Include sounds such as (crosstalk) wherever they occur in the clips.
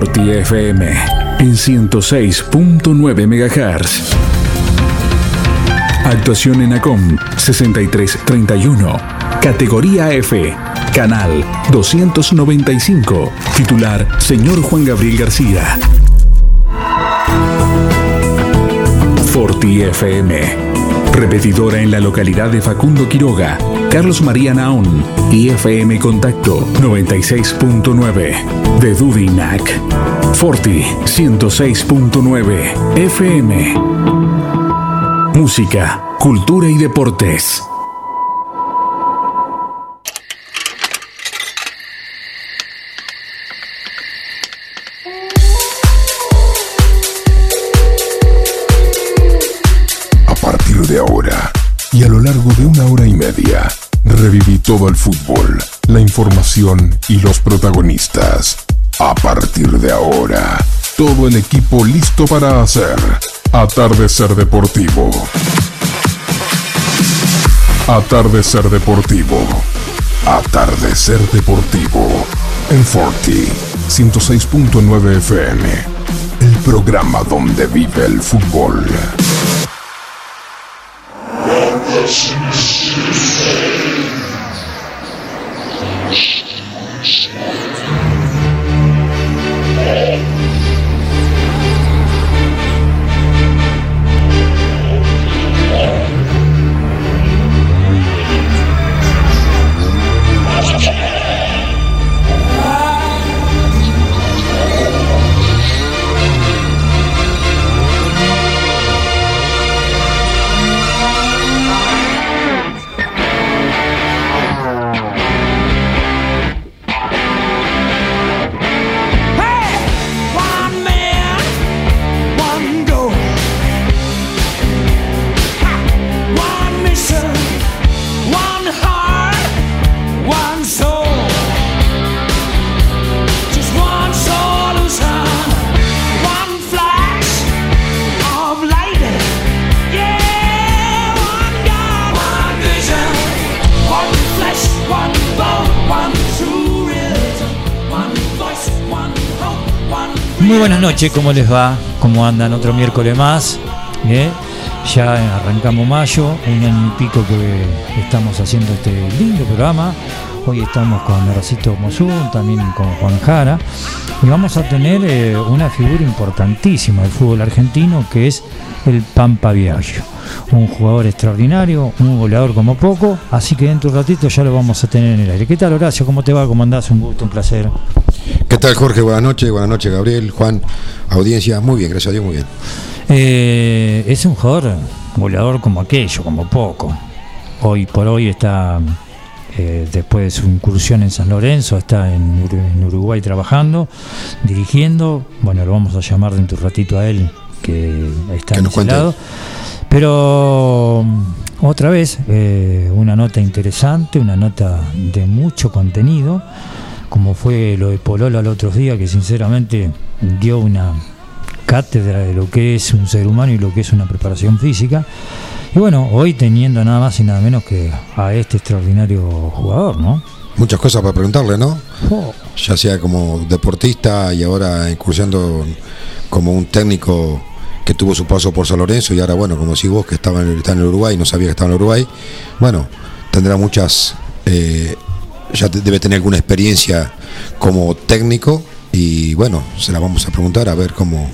Forti FM en 106.9 MHz. Actuación en ACOM 6331. Categoría F. Canal 295. Titular Señor Juan Gabriel García. Forti FM. Repetidora en la localidad de Facundo Quiroga, Carlos María Naón y FM Contacto 96.9 de Dudinac. Forti 106.9 FM. Música, cultura y deportes. A partir de ahora y a lo largo de una hora y todo el fútbol, la información y los protagonistas. A partir de ahora, todo el equipo listo para hacer Atardecer Deportivo. Atardecer Deportivo. Atardecer Deportivo. En Forti 106.9 FM. El programa donde vive el fútbol. Shh. Muy buenas noches, ¿cómo les va? ¿Cómo andan? Otro miércoles más. ¿eh? Ya arrancamos mayo, un año y pico que estamos haciendo este lindo programa. Hoy estamos con Rosito Mosul, también con Juan Jara. Y vamos a tener eh, una figura importantísima del fútbol argentino que es el Pampa Viaggio. Un jugador extraordinario, un goleador como poco. Así que dentro de un ratito ya lo vamos a tener en el aire. ¿Qué tal, Horacio? ¿Cómo te va? ¿Cómo andás? Un gusto, un placer. ¿Qué tal, Jorge? Buenas noches, buenas noches, Gabriel, Juan, audiencia. Muy bien, gracias a Dios, muy bien. Eh, es un jugador goleador como aquello, como poco. Hoy por hoy está, eh, después de su incursión en San Lorenzo, está en, Ur- en Uruguay trabajando, dirigiendo. Bueno, lo vamos a llamar dentro de un ratito a él, que está en ese lado. Pero mm, otra vez, eh, una nota interesante, una nota de mucho contenido, como fue lo de Polola el otro día, que sinceramente dio una cátedra de lo que es un ser humano y lo que es una preparación física. Y bueno, hoy teniendo nada más y nada menos que a este extraordinario jugador, ¿no? Muchas cosas para preguntarle, ¿no? Oh, Ya sea como deportista y ahora incursionando como un técnico que tuvo su paso por San Lorenzo y ahora, bueno, como decís vos, que estaba en, está en el Uruguay, no sabía que estaba en el Uruguay. Bueno, tendrá muchas. eh, ya debe tener alguna experiencia como técnico y bueno, se la vamos a preguntar a ver cómo,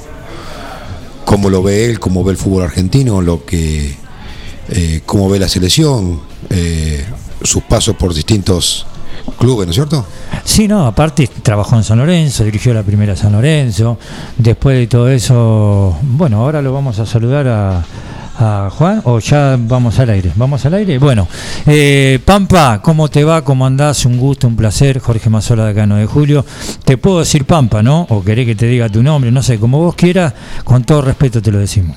cómo lo ve él, cómo ve el fútbol argentino, lo que eh, cómo ve la selección, eh, sus pasos por distintos clubes, ¿no es cierto? Sí, no, aparte trabajó en San Lorenzo, dirigió la primera San Lorenzo. Después de todo eso, bueno, ahora lo vamos a saludar a, Juan o ya vamos al aire. ¿Vamos al aire? Bueno, eh, Pampa, ¿cómo te va? ¿Cómo andás? Un gusto, un placer. Jorge Mazola de 9 de Julio. Te puedo decir Pampa, ¿no? O querés que te diga tu nombre, no sé, como vos quieras, con todo respeto te lo decimos.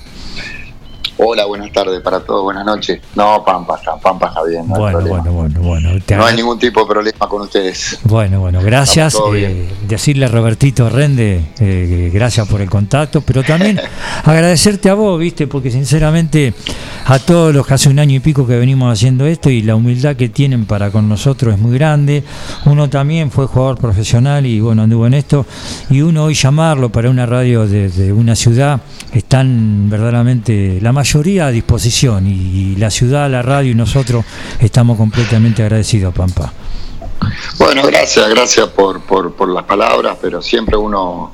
Hola, buenas tardes para todos, buenas noches. No, Pampa está, Pampa está bien. No Bueno, bueno, bueno, bueno. Te No hay ningún tipo de problema con ustedes. Bueno, bueno, gracias. Eh, decirle a Robertito Rende, eh, gracias por el contacto, pero también (laughs) agradecerte a vos, viste, porque sinceramente a todos los que hace un año y pico que venimos haciendo esto y la humildad que tienen para con nosotros es muy grande. Uno también fue jugador profesional y bueno, anduvo en esto. Y uno hoy llamarlo para una radio de, de una ciudad, están verdaderamente la mayoría a disposición y, la ciudad, la radio y nosotros estamos completamente agradecidos, Pampa. Bueno, gracias, gracias por, por, por las palabras, pero siempre uno,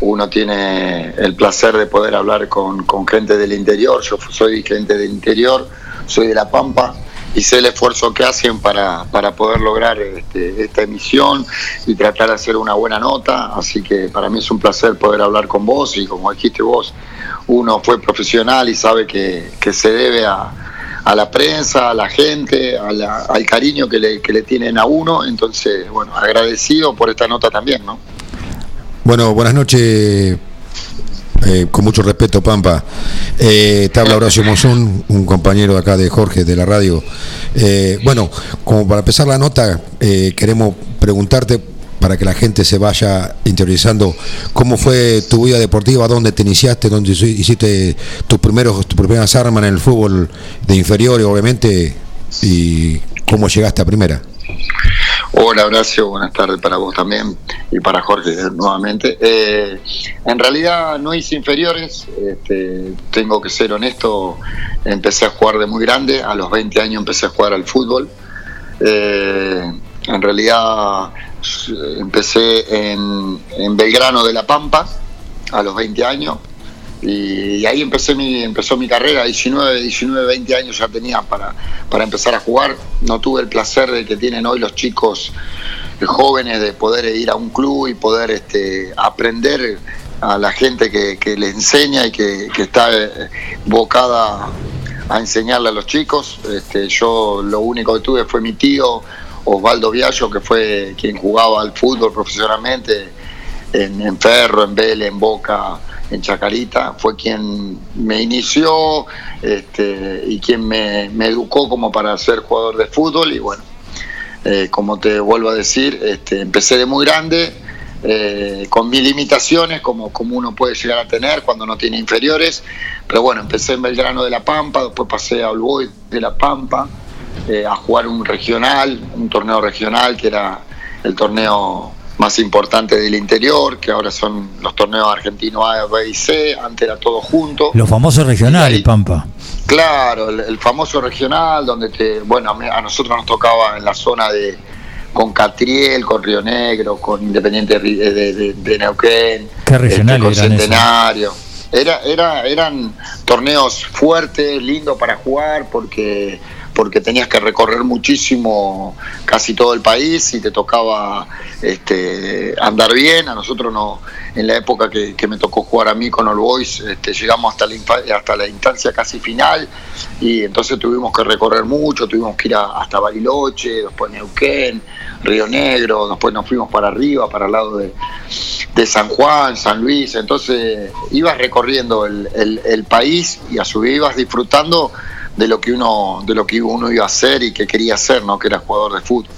uno tiene el placer de poder hablar con, con gente del interior. Yo soy gente del interior, soy de La Pampa y sé el esfuerzo que hacen para, para poder lograr este, esta emisión y tratar de hacer una buena nota. Así que para mí es un placer poder hablar con vos y como dijiste vos, uno fue profesional y sabe que, que se debe a, a la prensa, a la gente, al cariño que le, que le tienen a uno. Entonces, bueno, agradecido por esta nota también, ¿no? Bueno, buenas noches. Eh, con mucho respeto, Pampa. Eh, te habla Horacio Monzón, un compañero acá de Jorge de la radio. Eh, bueno, como para empezar la nota, eh, queremos preguntarte para que la gente se vaya interiorizando cómo fue tu vida deportiva, dónde te iniciaste, dónde hici- hiciste tus primeros tus primeras armas en el fútbol de inferiores, obviamente, y cómo llegaste a primera. Hola Horacio, buenas tardes para vos también y para Jorge eh, nuevamente. Eh, en realidad no hice inferiores, este, tengo que ser honesto, empecé a jugar de muy grande, a los 20 años empecé a jugar al fútbol. Eh, en realidad empecé en Belgrano de la Pampa a los 20 años y ahí empecé mi, empezó mi carrera, 19, 19, 20 años ya tenía para, para empezar a jugar. No tuve el placer de que tienen hoy los chicos eh, jóvenes de poder ir a un club y poder este, aprender a la gente que, que le enseña y que, está eh, bocada a enseñarle a los chicos. Este, yo lo único que tuve fue mi tío Osvaldo Viallo, que fue quien jugaba al fútbol profesionalmente en, en Ferro, en Vélez, en Boca, en Chacarita, fue quien me inició este, y quien me, educó como para ser jugador de fútbol y bueno, eh, como te vuelvo a decir, este, empecé de muy grande, eh, con mis limitaciones, como, como uno puede llegar a tener cuando no tiene inferiores, pero bueno, empecé en Belgrano de la Pampa, después pasé a All Boys de la Pampa, eh, a jugar un regional, un torneo regional que era el torneo más importante del interior, que ahora son los torneos argentinos A, B y C, antes era todo junto. Los famosos regionales, Pampa. Claro, el, el famoso regional, donde te, bueno, a, nosotros nos tocaba en la zona de con Catriel, con Río Negro, con Independiente de, de- de Neuquén, ¿Qué regionales con eran esos? Centenario. Era, era, eran torneos fuertes, lindos para jugar, porque porque tenías que recorrer muchísimo casi todo el país y te tocaba este, andar bien. A nosotros no, en la época que, que me tocó jugar a mí con All Boys, este, llegamos hasta la, hasta la instancia casi final y entonces tuvimos que recorrer mucho, tuvimos que ir a- hasta Bariloche, después Neuquén, Río Negro, después nos fuimos para arriba, para el lado de, de San Juan, San Luis, entonces ibas recorriendo el, el- el país y a su vez ibas disfrutando de lo que uno de lo que uno iba a hacer y que quería hacer, ¿no? que era jugador de fútbol.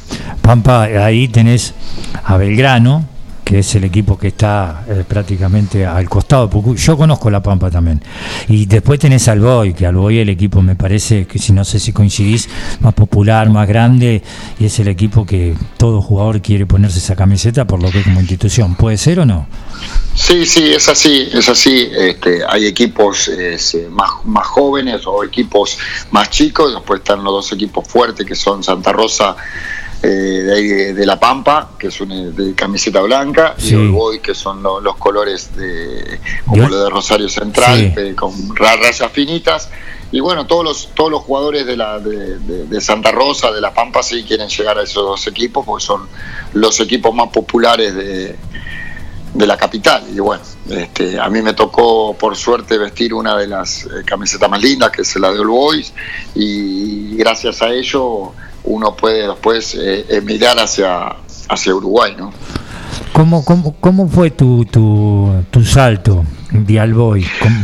Pampa, ahí tenés a Belgrano, que es el equipo que está eh, prácticamente al costado. Yo conozco la Pampa también. Y después tenés al Boy, que al Boy el equipo me parece que si no sé si coincidís, más popular, más grande, y es el equipo que todo jugador quiere ponerse esa camiseta por lo que es como institución. ¿Puede ser o no? Sí, sí, es así, es así. Este, hay equipos eh, más, más jóvenes o equipos más chicos, después están los dos equipos fuertes que son Santa Rosa eh, de, ahí de, de La Pampa, que es una de camiseta blanca, Sí. y All Boys, que son lo- los colores de, como lo de Rosario Central, Sí. eh, con ra- rayas finitas. Y bueno, todos los, todos los jugadores de, la, de, de- de Santa Rosa, de La Pampa, sí quieren llegar a esos dos equipos, porque son los equipos más populares de, de la capital. Y bueno, este, a mí me tocó por suerte vestir una de las eh, camisetas más lindas, que es la de All Boys, y gracias a ello uno puede después eh, emigrar hacia, hacia Uruguay, ¿no? ¿Cómo, cómo, cómo fue tu, tu, tu salto de Alboy? ¿Cómo-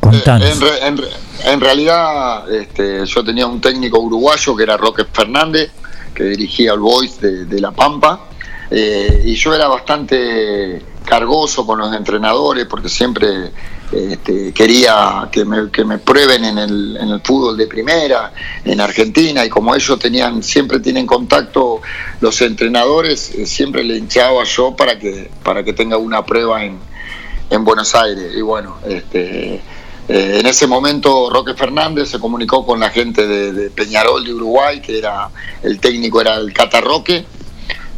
Contanos. Eh, En, re- en re- en realidad, este, yo tenía un técnico uruguayo que era Roque Fernández, que dirigía el Boys de, de La Pampa, eh, y yo era bastante cargoso con los entrenadores porque siempre este, quería que me, prueben en el, en el fútbol de primera, en Argentina, y como ellos tenían siempre tienen contacto los entrenadores, eh, siempre le hinchaba yo para que, para que tenga una prueba en, en Buenos Aires. Y bueno, este, eh, en ese momento Roque Fernández se comunicó con la gente de, Peñarol de Uruguay, que era el técnico era el Cata Roque,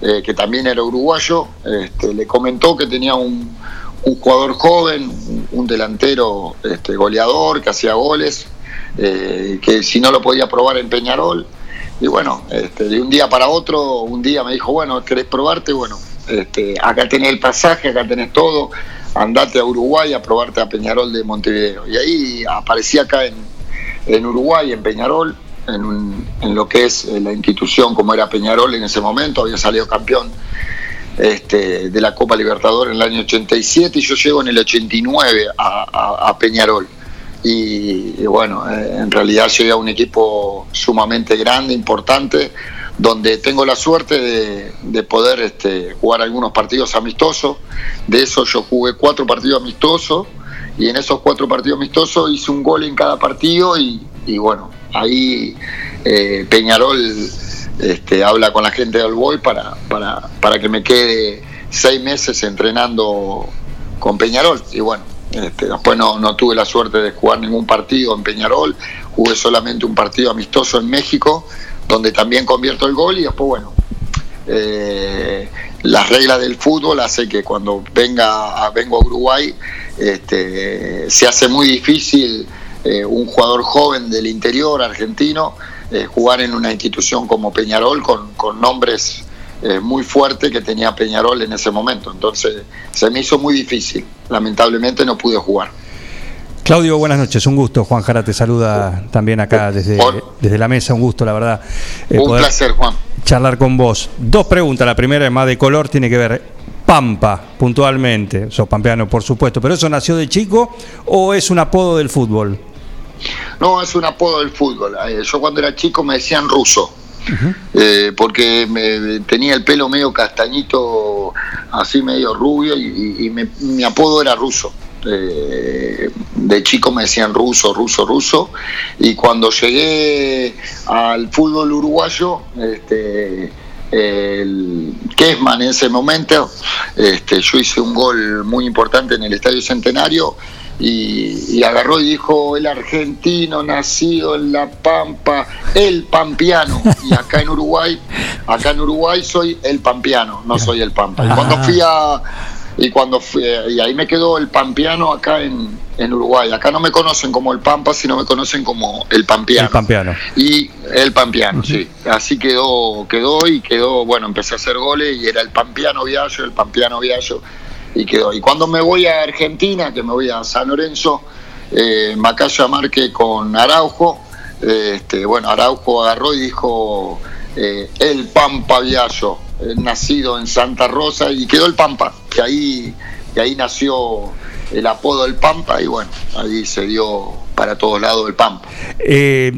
eh, que también era uruguayo. Este, le comentó que tenía un, un jugador joven, un, delantero este, goleador que hacía goles, eh, que si no lo podía probar en Peñarol. Y bueno, este, de un día para otro, un día me dijo, bueno, ¿querés probarte? Bueno, este, acá tenés el pasaje, acá tenés todo, andate a Uruguay a probarte a Peñarol de Montevideo. Y ahí aparecí acá en, en Uruguay, en Peñarol, en, un- en lo que es eh, la institución como era Peñarol en ese momento, había salido campeón este, de la Copa Libertadores en el año 87 y yo llego en el 89 a, Peñarol. Y, bueno, eh, en realidad llegué a un equipo sumamente grande, importante, donde tengo la suerte de, de poder este, jugar algunos partidos amistosos. De eso yo jugué cuatro partidos amistosos y en esos cuatro partidos amistosos hice un gol en cada partido y, y bueno, ahí eh, Peñarol este, habla con la gente del Boy para, para, para que me quede seis meses entrenando con Peñarol. Y bueno, este, después no, tuve la suerte de jugar ningún partido en Peñarol, jugué solamente un partido amistoso en México, donde también convierto el gol y después, bueno, eh, las reglas del fútbol hace que cuando venga vengo a Uruguay este, se hace muy difícil eh, un jugador joven del interior argentino eh, jugar en una institución como Peñarol con, con nombres eh, muy fuertes que tenía Peñarol en ese momento. Entonces se me hizo muy difícil. Lamentablemente no pude jugar. Claudio, buenas noches, un gusto. Juan Jara te saluda también acá desde, Por- desde la mesa, un gusto, la verdad. eh, un poder placer, Juan. charlar con vos. Dos preguntas, la primera es más de color, tiene que ver Pampa, puntualmente, sos pampeano por supuesto, pero ¿eso nació de chico o es un apodo del fútbol? No, es un apodo del fútbol. Yo cuando era chico me decían ruso. Eh, porque me, tenía el pelo medio castañito, así medio rubio, y me- mi apodo era ruso. Eh, de chico me decían ruso, ruso, ruso. Y cuando llegué al fútbol uruguayo, este, el Kesman en ese momento, este, yo hice un gol muy importante en el Estadio Centenario y, y agarró y dijo el argentino nacido en La Pampa, el pampeano. Y acá en Uruguay, acá en Uruguay soy el pampeano, no soy el pampa. Y cuando Ah. fui a y cuando fui, y ahí me quedó el pampeano acá en, en Uruguay. Acá no me conocen como el Pampa, sino me conocen como el pampeano. El pampeano. Y el Pampiano, sí. Así quedó, quedó y quedó, bueno, empecé a hacer goles y era el Pampiano Viallo, el Pampiano Viallo, y quedó. Y cuando me voy a Argentina, que me voy a San Lorenzo, eh, Macaya Marque con Araujo, eh, este, bueno, Araujo agarró y dijo eh, el Pampa Viallo, eh, nacido en Santa Rosa, y quedó el Pampa, que ahí, que ahí nació el apodo del Pampa, y bueno, ahí se dio para todos lados el Pampa.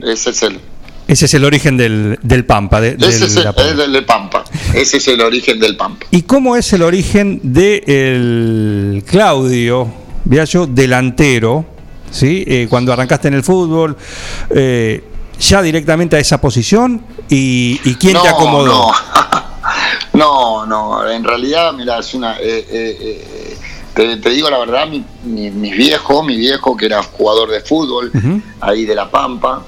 Ese es el, ese es el origen del, del Pampa. de- ese del es el, del de Pampa. Ese es el origen del Pampa. ¿Y cómo es el origen de el Claudio Viallo, delantero? ¿sí? Eh, cuando arrancaste en el fútbol, eh, ya directamente a esa posición y, y quién te acomodó. No, (laughs) no, no, en realidad, mira, es una. eh, eh, te, te digo la verdad, mi, mi, mi viejo, mi viejo que era jugador de fútbol, ahí de La Pampa,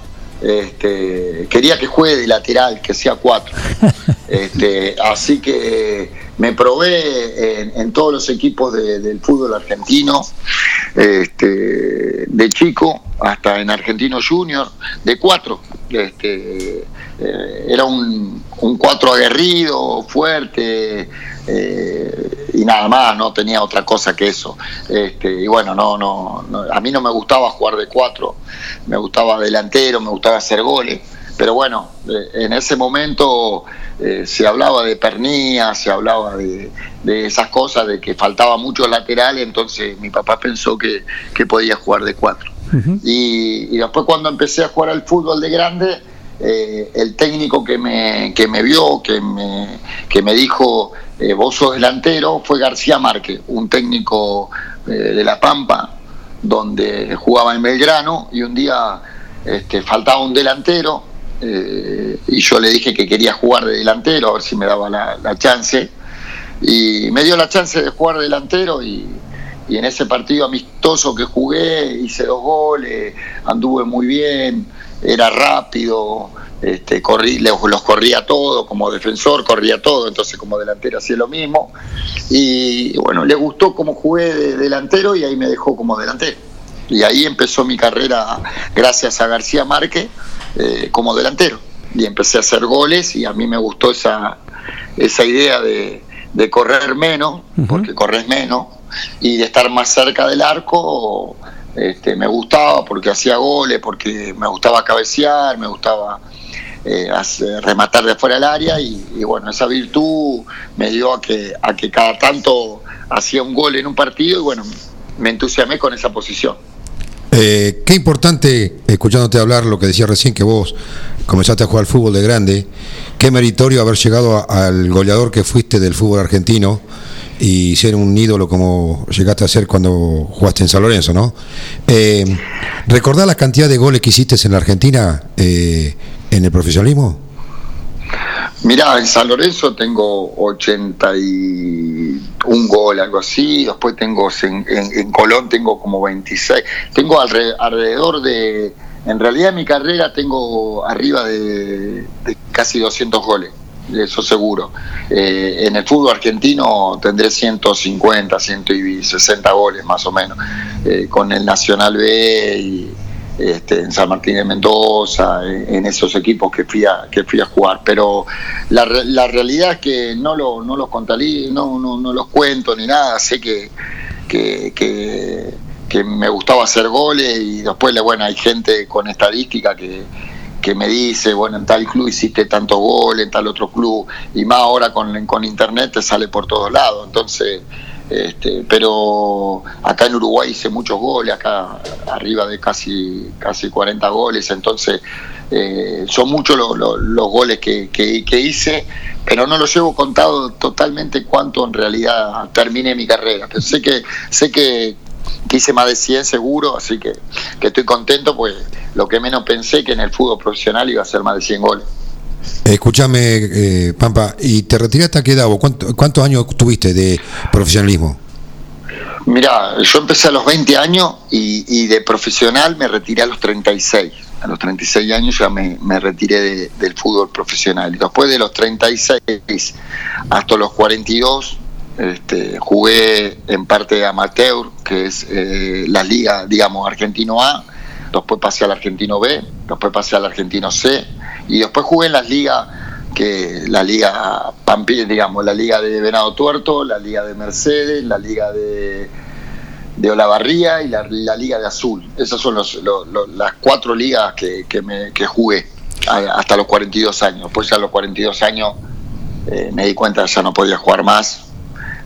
este, quería que juegue de lateral, que sea cuatro. (laughs) Este, así que me probé en, en todos los equipos de- del fútbol argentino, este, de chico hasta en Argentino Junior, de cuatro. Este, eh, era un, un cuatro aguerrido, fuerte, eh, y nada más, no tenía otra cosa que eso. Este, y bueno, no, no, no, a mí no me gustaba jugar de cuatro, me gustaba delantero, me gustaba hacer goles. Pero bueno, eh, en ese momento eh, se hablaba de pernía, se hablaba de, de esas cosas, de que faltaba mucho lateral, entonces mi papá pensó que, que podía jugar de cuatro. y, y después cuando empecé a jugar al fútbol de grande, eh, el técnico que me, que me vio, que me, que me dijo, eh, vos sos delantero, fue García Márquez, un técnico de La Pampa, donde jugaba en Belgrano, y un día este, faltaba un delantero, eh, y yo le dije que quería jugar de delantero, a ver si me daba la, chance, y me dio la chance de jugar delantero y, y en ese partido amistoso que jugué hice dos goles, anduve muy bien, era rápido, este, corrí, los, los corría todo, como defensor corría todo, entonces como delantero hacía lo mismo. Y bueno, le gustó cómo jugué de delantero y ahí me dejó como delantero. Y ahí empezó mi carrera, gracias a García Márquez, eh, como delantero. Y empecé a hacer goles y a mí me gustó esa, esa idea de, de correr menos, porque corres menos, y de estar más cerca del arco este, me gustaba porque hacía goles, porque me gustaba cabecear, me gustaba eh, hacer- rematar de fuera del área y, y bueno, esa virtud me dio a que, a que cada tanto hacía un gol en un partido y bueno, me entusiasmé con esa posición. Eh, qué importante, escuchándote hablar lo que decía recién, que vos comenzaste a jugar al fútbol de grande, qué meritorio haber llegado al goleador que fuiste del fútbol argentino y ser un ídolo como llegaste a ser cuando jugaste en San Lorenzo, ¿no? Eh, ¿Recordás la cantidad de goles que hiciste en la Argentina eh, en el profesionalismo? Mirá, en San Lorenzo tengo 81 gol, algo así. Después tengo en, en- Colón tengo como 26. Tengo alre- alrededor de. En realidad, en mi carrera tengo arriba de, de casi 200 goles, eso seguro. Eh, en el fútbol argentino tendré 150, 160 goles más o menos. Eh, con el Nacional B y este, en San Martín de Mendoza, en, esos equipos que fui a, que fui a jugar. Pero la, la realidad es que no, lo, no los contalí, no, no, no los cuento ni nada. Sé que, que, que, que me gustaba hacer goles y después, bueno, hay gente con estadística que que me dice, bueno, en tal club hiciste tantos goles, en tal otro club, y más ahora con, con internet te sale por todos lados. Entonces, este, pero acá en Uruguay hice muchos goles, acá arriba de casi, casi 40 goles, entonces eh, son muchos lo- lo- los goles que, que- hice, pero no los llevo contado totalmente cuánto en realidad terminé mi carrera. Pero sé que, sé que, que hice más de 100 seguro, así que, que estoy contento, pues lo que menos pensé que en el fútbol profesional iba a ser más de 100 goles. Escúchame, eh, Pampa, ¿y te retiraste a qué edad? ¿Cuánto- ¿Cuántos años tuviste de profesionalismo? Mira, yo empecé a los 20 años y, de profesional me retiré a los 36. A los 36 años ya me, retiré de- del fútbol profesional. Y después de los 36 hasta los 42 este, jugué en parte amateur, que es eh, la liga, digamos, Argentino A. Después pasé al Argentino B, después pasé al Argentino C. Y después jugué en las ligas que la liga Pampi, digamos, la liga de Venado Tuerto, la liga de Mercedes, la liga de, de Olavarría y la, liga de Azul. Esas son los, las cuatro ligas que, que, jugué hasta los 42 años. Pues a los 42 años eh, me di cuenta que ya no podía jugar más.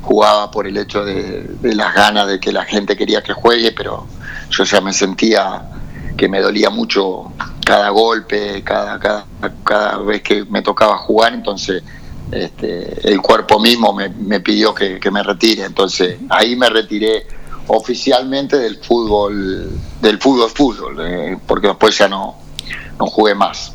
Jugaba por el hecho de, de las ganas de que la gente quería que juegue, pero yo ya me sentía que me dolía mucho cada golpe, cada, cada, cada vez que me tocaba jugar, entonces este, el cuerpo mismo me, me pidió que, que me retire, entonces ahí me retiré oficialmente del fútbol, del fútbol fútbol, eh, porque después ya no, no jugué más.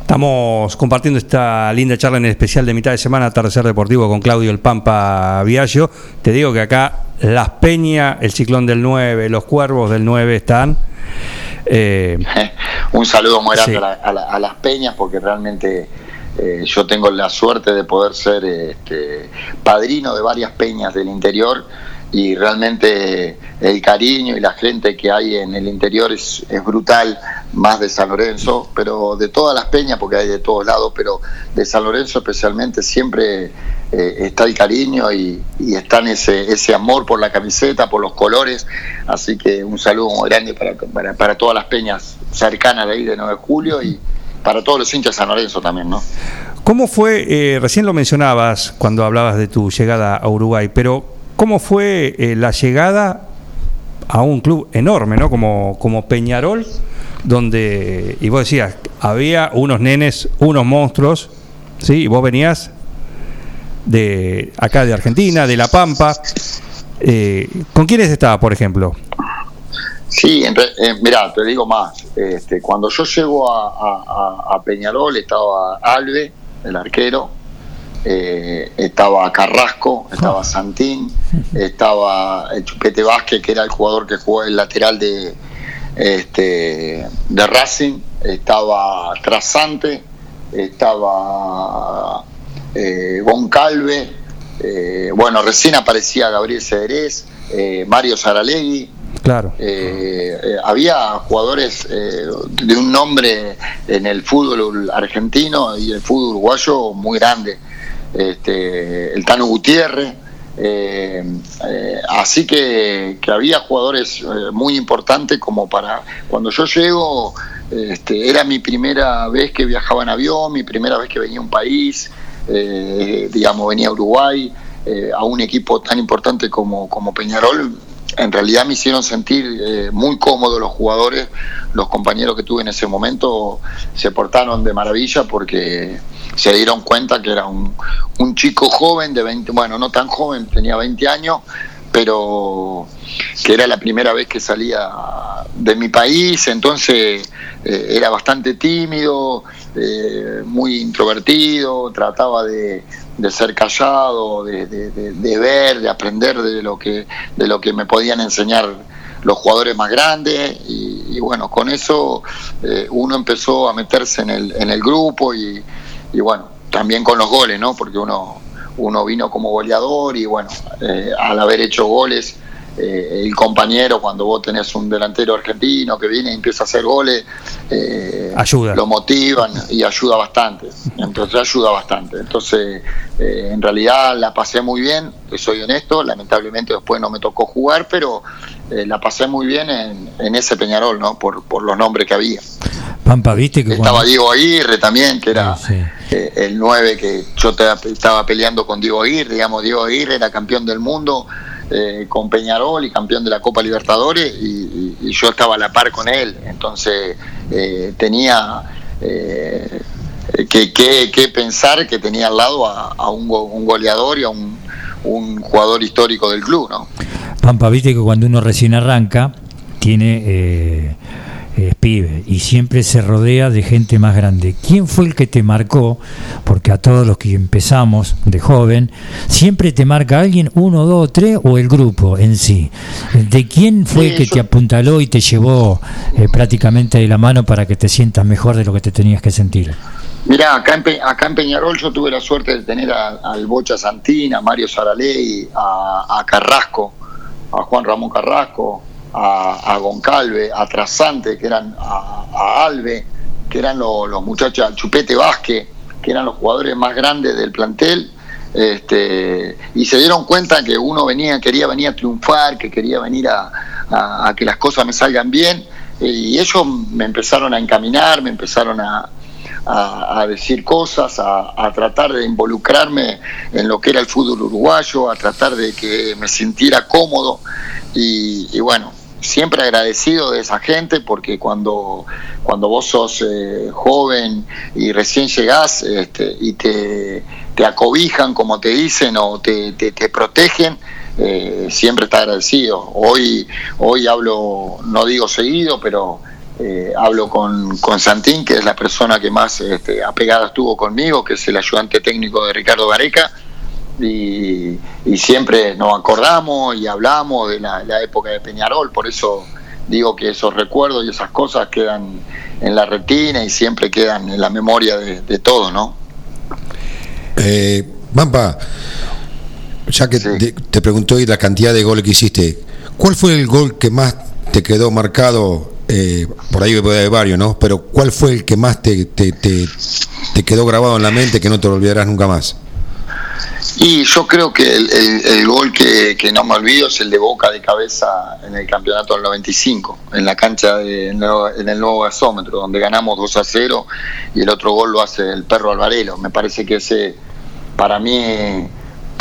Estamos compartiendo esta linda charla en el especial de mitad de semana, Atardecer Deportivo con Claudio El Pampa Viallo. Te digo que acá Las Peñas, el Ciclón del 9, los Cuervos del 9 están. Eh, (laughs) Un saludo muy grande Sí. a, la- a la- a las peñas porque realmente eh, yo tengo la suerte de poder ser este, padrino de varias peñas del interior y realmente el cariño y la gente que hay en el interior es, es brutal, más de San Lorenzo, pero de todas las peñas, porque hay de todos lados, pero de San Lorenzo especialmente siempre eh, está el cariño y, y está en ese, amor por la camiseta, por los colores, así que un saludo muy grande para, para, para todas las peñas cercanas de ahí de 9 de julio y para todos los hinchas de San Lorenzo también, ¿no? ¿Cómo fue, eh, recién lo mencionabas cuando hablabas de tu llegada a Uruguay, pero cómo fue eh, la llegada a un club enorme, ¿no? Como, como Peñarol, donde, y vos decías, había unos nenes, unos monstruos, ¿sí? Y vos venías de acá de Argentina, de La Pampa. Eh, ¿Con quiénes estaba, por ejemplo? Sí, en eh, mirá, te digo más. Este, cuando yo llego a, a- a- a Peñarol estaba Alve, el arquero, eh, estaba Carrasco, estaba Santín, estaba el Chupete Vázquez, que era el jugador que jugó el lateral de, este, de Racing, estaba Trasante, estaba eh, Goncalve, eh, bueno, recién aparecía Gabriel Cederés, eh, Mario Saralegui, Claro. eh, había jugadores de un nombre en el fútbol argentino y el fútbol uruguayo muy grande. Este, el Tano Gutiérrez. eh, eh, así que, que había jugadores eh, muy importantes como para cuando yo llego este, era mi primera vez que viajaba en avión mi primera vez que venía a un país eh, digamos venía a Uruguay eh, a un equipo tan importante como, como Peñarol en realidad me hicieron sentir eh, muy cómodos los jugadores, los compañeros que tuve en ese momento se portaron de maravilla porque se dieron cuenta que era un, un chico joven de 20, bueno, no tan joven, tenía 20 años, pero que era la primera vez que salía de mi país, entonces era bastante tímido, eh, muy introvertido, trataba de, de ser callado, de, de- de- ver, de aprender de lo que de lo que me podían enseñar los jugadores más grandes y, y bueno, con eso eh, uno empezó a meterse en el, en el grupo y, y bueno, también con los goles, ¿no? Porque uno, uno vino como goleador y bueno, eh, al haber hecho goles, eh, el compañero, cuando vos tenés un delantero argentino que viene y empieza a hacer goles, eh, Ayuda. lo motivan y ayuda bastante. Entonces ayuda bastante. Entonces, eh, en realidad la pasé muy bien, soy honesto, lamentablemente después no me tocó jugar, pero eh, la pasé muy bien en, en ese Peñarol, ¿no? Por, por los nombres que había. Pampa, viste que Estaba cuando- Diego Aguirre también, que era Sí, eh, el 9 que yo te- estaba peleando con Diego Aguirre, digamos, Diego Aguirre era campeón del mundo eh, con Peñarol y campeón de la Copa Libertadores y, yo estaba a la par con él, entonces eh, tenía eh, que, pensar que tenía al lado a, un, go- un goleador y a un, un jugador histórico del club, ¿no? Pampa, viste que cuando uno recién arranca, tiene es pibe y siempre se rodea de gente más grande. ¿Quién fue el que te marcó? Porque a todos los que empezamos de joven, siempre te marca alguien, uno, dos, tres o el grupo en sí. ¿De quién fue Sí, que te apuntaló y te llevó eh, prácticamente de la mano para que te sientas mejor de lo que te tenías que sentir? Mirá, acá en, Pe- acá en Peñarol yo tuve la suerte de tener al Bocha Santina, a Mario Saraley, a, a Carrasco, a Juan Ramón Carrasco, a, a Goncalve, a Trasante, que eran a, a Alve, que eran lo- los muchachos, a Chupete Vázquez, que eran los jugadores más grandes del plantel. Este, y se dieron cuenta que uno venía, quería venir a triunfar, que quería venir a, que las cosas me salgan bien, y ellos me empezaron a encaminar, me empezaron a, decir cosas, a, tratar de involucrarme en lo que era el fútbol uruguayo, a tratar de que me sintiera cómodo y bueno, siempre agradecido de esa gente porque cuando, cuando vos sos eh, joven y recién llegás este, y te, te acobijan, como te dicen, o te, te, te protegen, eh, siempre está agradecido. Hoy, hoy hablo, no digo seguido, pero eh, hablo con, con Santín, que es la persona que más este, apegada estuvo conmigo, que es el ayudante técnico de Ricardo Gareca, y, y siempre nos acordamos y hablamos de la, la época de Peñarol, por eso digo que esos recuerdos y esas cosas quedan en la retina y siempre quedan en la memoria de, de todo, ¿no? Eh, Mampa, ya que Sí. te, te preguntó hoy la cantidad de goles que hiciste, ¿cuál fue el gol que más te quedó marcado? Eh, por ahí puede haber varios, ¿no? Pero ¿cuál fue el que más te, te, te- te quedó grabado en la mente que no te lo olvidarás nunca más? Y yo creo que el, el- gol que, que no me olvido es el de Boca de cabeza en el campeonato del 95, en la cancha de, en, en el nuevo gasómetro, donde ganamos 2 a 0 y el otro gol lo hace el perro Alvarelo. Me parece que ese, para mí,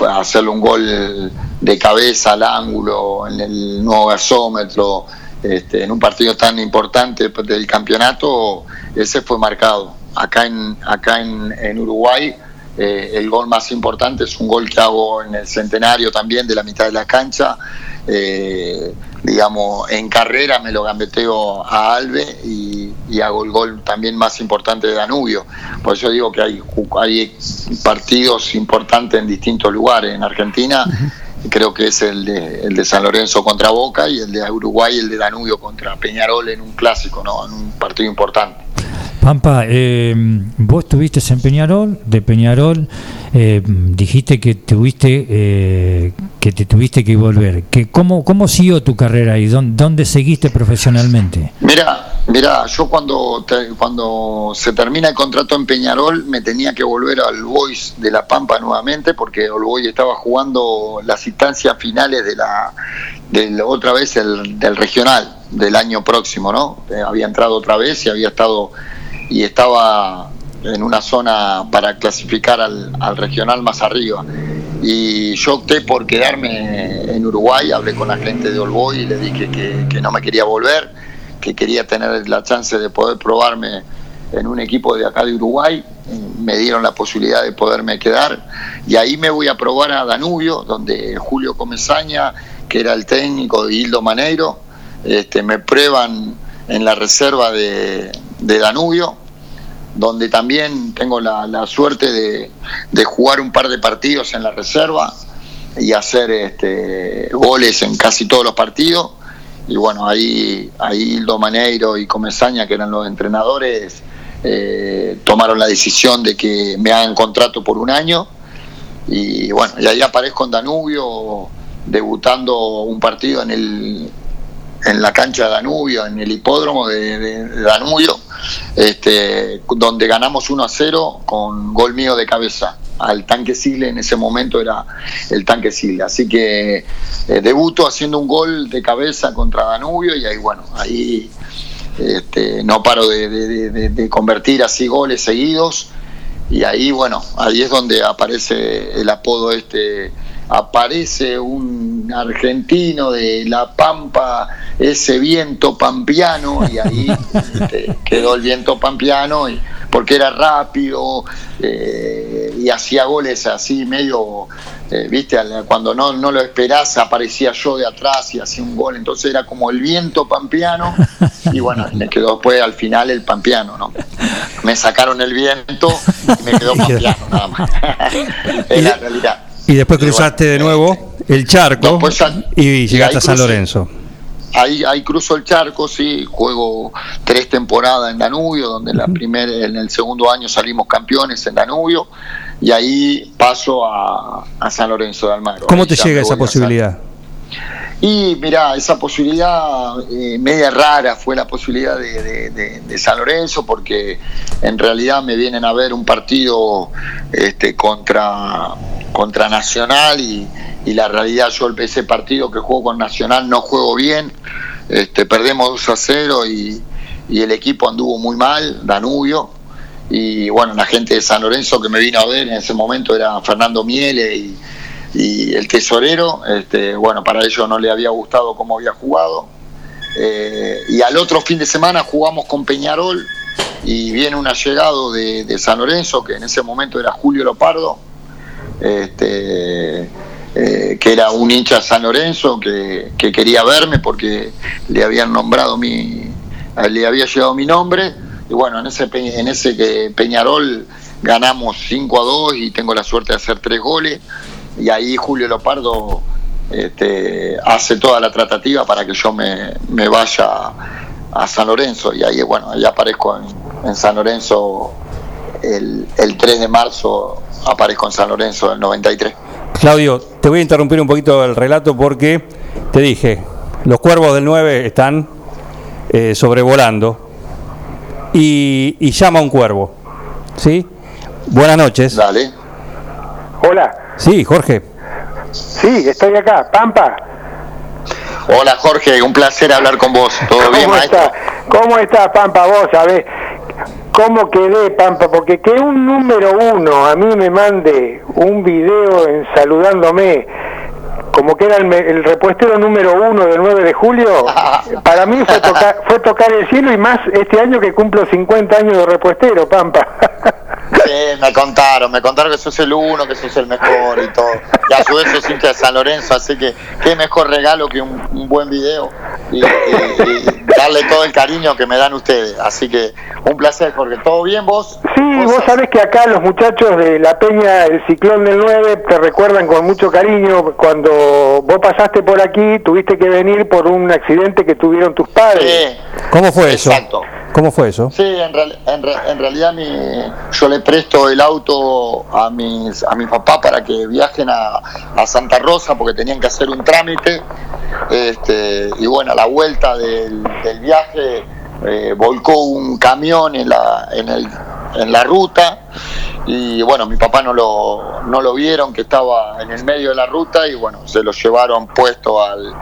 hacerle un gol de cabeza al ángulo en el nuevo gasómetro, este, en un partido tan importante del campeonato, ese fue marcado. Acá en, acá en, en Uruguay eh, el gol más importante es un gol que hago en el centenario también de la mitad de la cancha. Eh, digamos, en carrera me lo gambeteo a Albe y, y hago el gol también más importante de Danubio. Por eso digo que hay, hay partidos importantes en distintos lugares. En Argentina creo que es el de, el de San Lorenzo contra Boca y el de Uruguay el de Danubio contra Peñarol en un clásico, ¿no? en un partido importante. Pampa, eh, vos estuviste en Peñarol, de Peñarol eh, dijiste que tuviste eh, que te tuviste que volver. Que, ¿cómo, ¿Cómo siguió tu carrera y dónde, dónde seguiste profesionalmente? Mira, mira, yo cuando te- cuando se termina el contrato en Peñarol me tenía que volver al Boys de La Pampa nuevamente porque el Boys estaba jugando las instancias finales de la del otra vez el, del regional del año próximo, ¿no? Eh, había entrado otra vez y había estado y estaba en una zona para clasificar al, al regional más arriba. Y yo opté por quedarme en Uruguay, hablé con la gente de Olboy y le dije que, que no me quería volver, que quería tener la chance de poder probarme en un equipo de acá de Uruguay. Me dieron la posibilidad de poderme quedar y ahí me voy a probar a Danubio, donde Julio Comesaña, que era el técnico de Hildo Maneiro, este, me prueban en la reserva de, de Danubio donde también tengo la, la suerte de, de jugar un par de partidos en la reserva y hacer este, goles en casi todos los partidos. Y bueno, ahí, ahí Hildo Maneiro y Comesaña, que eran los entrenadores, eh, tomaron la decisión de que me hagan contrato por un año. Y bueno, y ahí aparezco en Danubio, debutando un partido en el en la cancha de Danubio, en el hipódromo de, Danubio, este, donde ganamos 1 a 0 con gol mío de cabeza. Al tanque Sigle en ese momento era el tanque Sigle. Así que eh, debuto haciendo un gol de cabeza contra Danubio y ahí, bueno, ahí este, no paro de, convertir así goles seguidos. Y ahí, bueno, ahí es donde aparece el apodo este, aparece un argentino de La Pampa, ese viento pampiano, y ahí (laughs) este, quedó el viento pampiano, y, porque era rápido eh, y hacía goles así medio, eh, viste, cuando no, no lo esperás aparecía yo de atrás y hacía un gol, entonces era como el viento pampiano, y bueno, me quedó después al final el pampiano, ¿no? Me sacaron el viento y me quedó (laughs) pampiano nada más. (laughs) es la realidad. Y después Y cruzaste bueno, de nuevo el charco y llegaste a San crucé. Lorenzo. Ahí, ahí cruzo el charco, sí, juego tres temporadas en Danubio, donde en, la primer, en el segundo año salimos campeones en Danubio, y ahí paso a, a San Lorenzo de Almagro. ¿Cómo Ahí te llega esa posibilidad? Y mira, esa posibilidad eh, media rara fue la posibilidad de, San Lorenzo, porque en realidad me vienen a ver un partido este, contra, contra Nacional y, y la realidad yo el- ese partido que juego con Nacional no juego bien, este, perdemos 2 a 0 y, y el equipo anduvo muy mal, Danubio. Y bueno, la gente de San Lorenzo que me vino a ver en ese momento era Fernando Miele y, y el tesorero, este, bueno, para ellos no le había gustado cómo había jugado. Eh, y al otro fin de semana jugamos con Peñarol y viene un allegado de, San Lorenzo, que en ese momento era Julio Lopardo, este, eh, que era un hincha San Lorenzo, que, que quería verme porque le habían nombrado mi, le había llegado mi nombre. Y bueno, en ese, en ese que Peñarol ganamos 5 a 2 y tengo la suerte de hacer tres goles. Y ahí Julio Lopardo este, hace toda la tratativa para que yo me, me vaya a San Lorenzo. Y ahí, bueno, ahí aparezco en, en San Lorenzo el, el 3 de marzo, aparezco en San Lorenzo del 93. Claudio, te voy a interrumpir un poquito el relato porque te dije, los cuervos del 9 están eh, sobrevolando y, y llama un cuervo. ¿Sí? Buenas noches. Dale. Hola, Sí, Jorge. sí, estoy acá, Pampa. Hola Jorge, un placer hablar con vos. ¿Todo bien, está? ¿Cómo está, Pampa? Vos sabés, cómo quedé, Pampa, porque que un número uno a mí me mande un video en saludándome, como que era el, me- el repuestero número uno del 9 de julio, (laughs) para mí fue tocar, fue tocar el cielo y más este año que cumplo 50 años de repuestero, Pampa. (laughs) Sí, me contaron, me contaron que sos el uno, que sos el mejor y todo. Y a su vez sos hincha de San Lorenzo, así que qué mejor regalo que un, un buen video y, y- y darle todo el cariño que me dan ustedes. Así que un placer, porque todo bien vos. Sí, vos sabés que acá los muchachos de la Peña, el Ciclón del 9, te recuerdan con mucho cariño. Cuando vos pasaste por aquí, tuviste que venir por un accidente que tuvieron tus padres. Sí, ¿Cómo fue eso? ¿Cómo fue eso? Sí, en, real- en en realidad yo le presto el auto a mis a mi papá para que viajen a, a Santa Rosa porque tenían que hacer un trámite. Este, y bueno, a la vuelta del, del viaje eh, volcó un camión en la, en, el, en la ruta y bueno, mi papá no lo, no lo vieron que estaba en el medio de la ruta y bueno, se lo llevaron puesto al,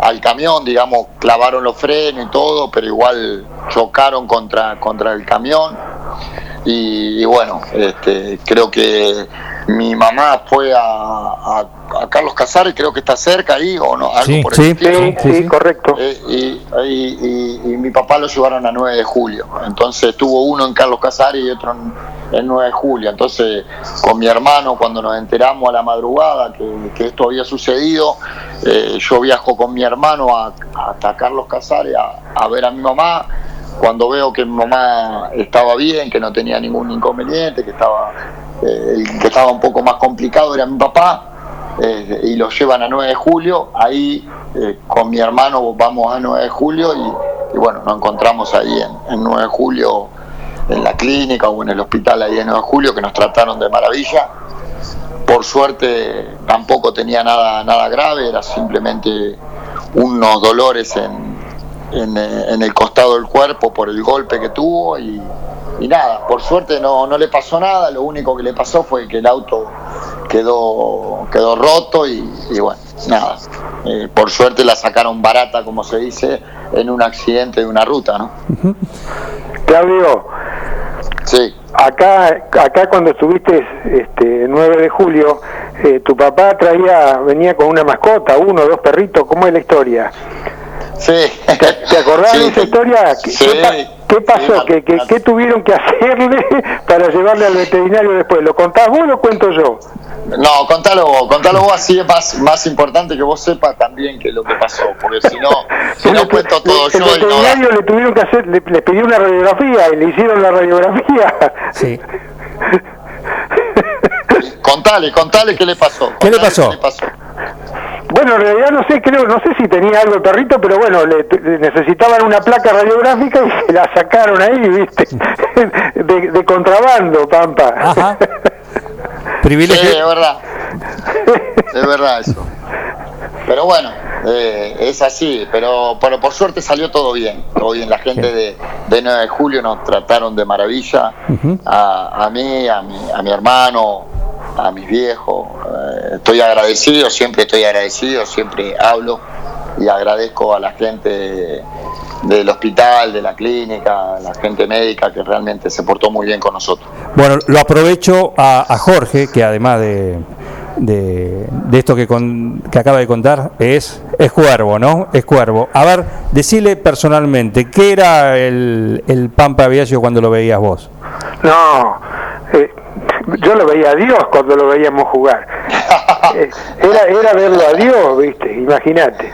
al camión, digamos, clavaron los frenos y todo, pero igual chocaron contra, contra el camión. Y, y bueno, este, creo que mi mamá fue a, a- a Carlos Casares, creo que está cerca ahí, o no, algo Sí, por sí, el. Sí, sí, sí, sí. correcto. Eh, y, y- y- y mi papá lo llevaron a 9 de julio. Entonces tuvo uno en Carlos Casares y otro en, en 9 de julio. Entonces con mi hermano cuando nos enteramos a la madrugada que, que esto había sucedido, eh, yo viajo con mi hermano a- hasta Carlos Casares a, a ver a mi mamá. Cuando veo que mi mamá estaba bien, que no tenía ningún inconveniente, que estaba, eh, el que estaba un poco más complicado era mi papá, eh, y lo llevan a 9 de julio. Ahí eh, con mi hermano vamos a 9 de julio y, bueno, nos encontramos ahí en, en 9 de julio en la clínica o en el hospital ahí en 9 de julio que nos trataron de maravilla. Por suerte tampoco tenía nada, nada grave, era simplemente unos dolores en, en, eh, en el costado del cuerpo por el golpe que tuvo y, y nada, por suerte no, no le pasó nada, lo único que le pasó fue que el auto quedó, quedó roto y, y bueno, nada, Eh, por suerte la sacaron barata, como se dice, en un accidente de una ruta, ¿no? Claudio, Sí, acá, acá cuando estuviste este, 9 de julio, eh, tu papá traía, venía con una mascota, uno, dos perritos, ¿cómo es la historia? Sí. ¿Te, te acordás Sí, de esa historia? ¿Qué, sí, qué pasó? ¿Qué, qué, qué tuvieron que hacerle (laughs) para llevarle al veterinario después? ¿Lo contás vos o lo cuento yo? No, contalo vos, contalo vos, así es más, más importante que vos sepas también que lo que pasó, porque si no, (laughs) si no El- cuento todo el yo no da- veterinario le tuvieron que hacer, le, le pidió una radiografía y le hicieron la radiografía. Sí. (laughs) Contale, contale qué le pasó. ¿Qué le contale pasó? qué le pasó. Bueno, en realidad no sé, creo, no sé si tenía algo el perrito, pero bueno, le, le necesitaban una placa radiográfica y se la sacaron ahí, ¿viste? (laughs) De, de contrabando, Pampa. Ajá. (laughs) Sí, Privilegio. es verdad. Es verdad eso. Pero bueno, eh, es así, pero, pero por suerte salió todo bien. Todo bien, la gente de, de 9 de julio nos trataron de maravilla. a, a mí, a mi, a mi hermano, a mis viejos. Eh, estoy agradecido, siempre estoy agradecido, siempre hablo y agradezco a la gente de- del hospital, de la clínica, a la gente médica que realmente se portó muy bien con nosotros. Bueno, lo aprovecho a, a Jorge, que además de, de, de esto que, con- que acaba de contar, es, es cuervo, ¿no? Es cuervo. A ver, decile personalmente, ¿qué era el, el Pampa Viaggio cuando lo veías vos? No, eh, yo lo veía a Dios cuando lo veíamos jugar. (laughs) Eh, era, era verlo a Dios, ¿viste? Imagínate.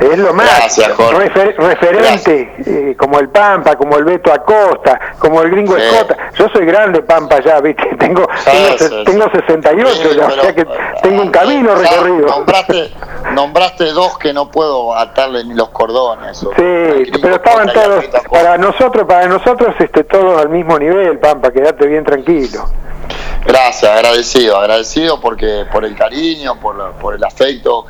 Es lo más. Gracias, refer- referente, eh, como el Pampa, como el Beto Acosta, como el gringo Sí. Escota. Yo soy grande Pampa ya, ¿viste? Tengo, tengo, se- tengo sí. 68 Sí, ya, o sea que eh, tengo un camino ya recorrido. Nombraste, (laughs) nombraste dos que no puedo atarle ni los cordones. Sí, gringo pero estaban todos, para nosotros, para nosotros, este, todos al mismo nivel, Pampa, quedate bien tranquilo. Gracias, agradecido, agradecido porque por el cariño, por, por el afecto.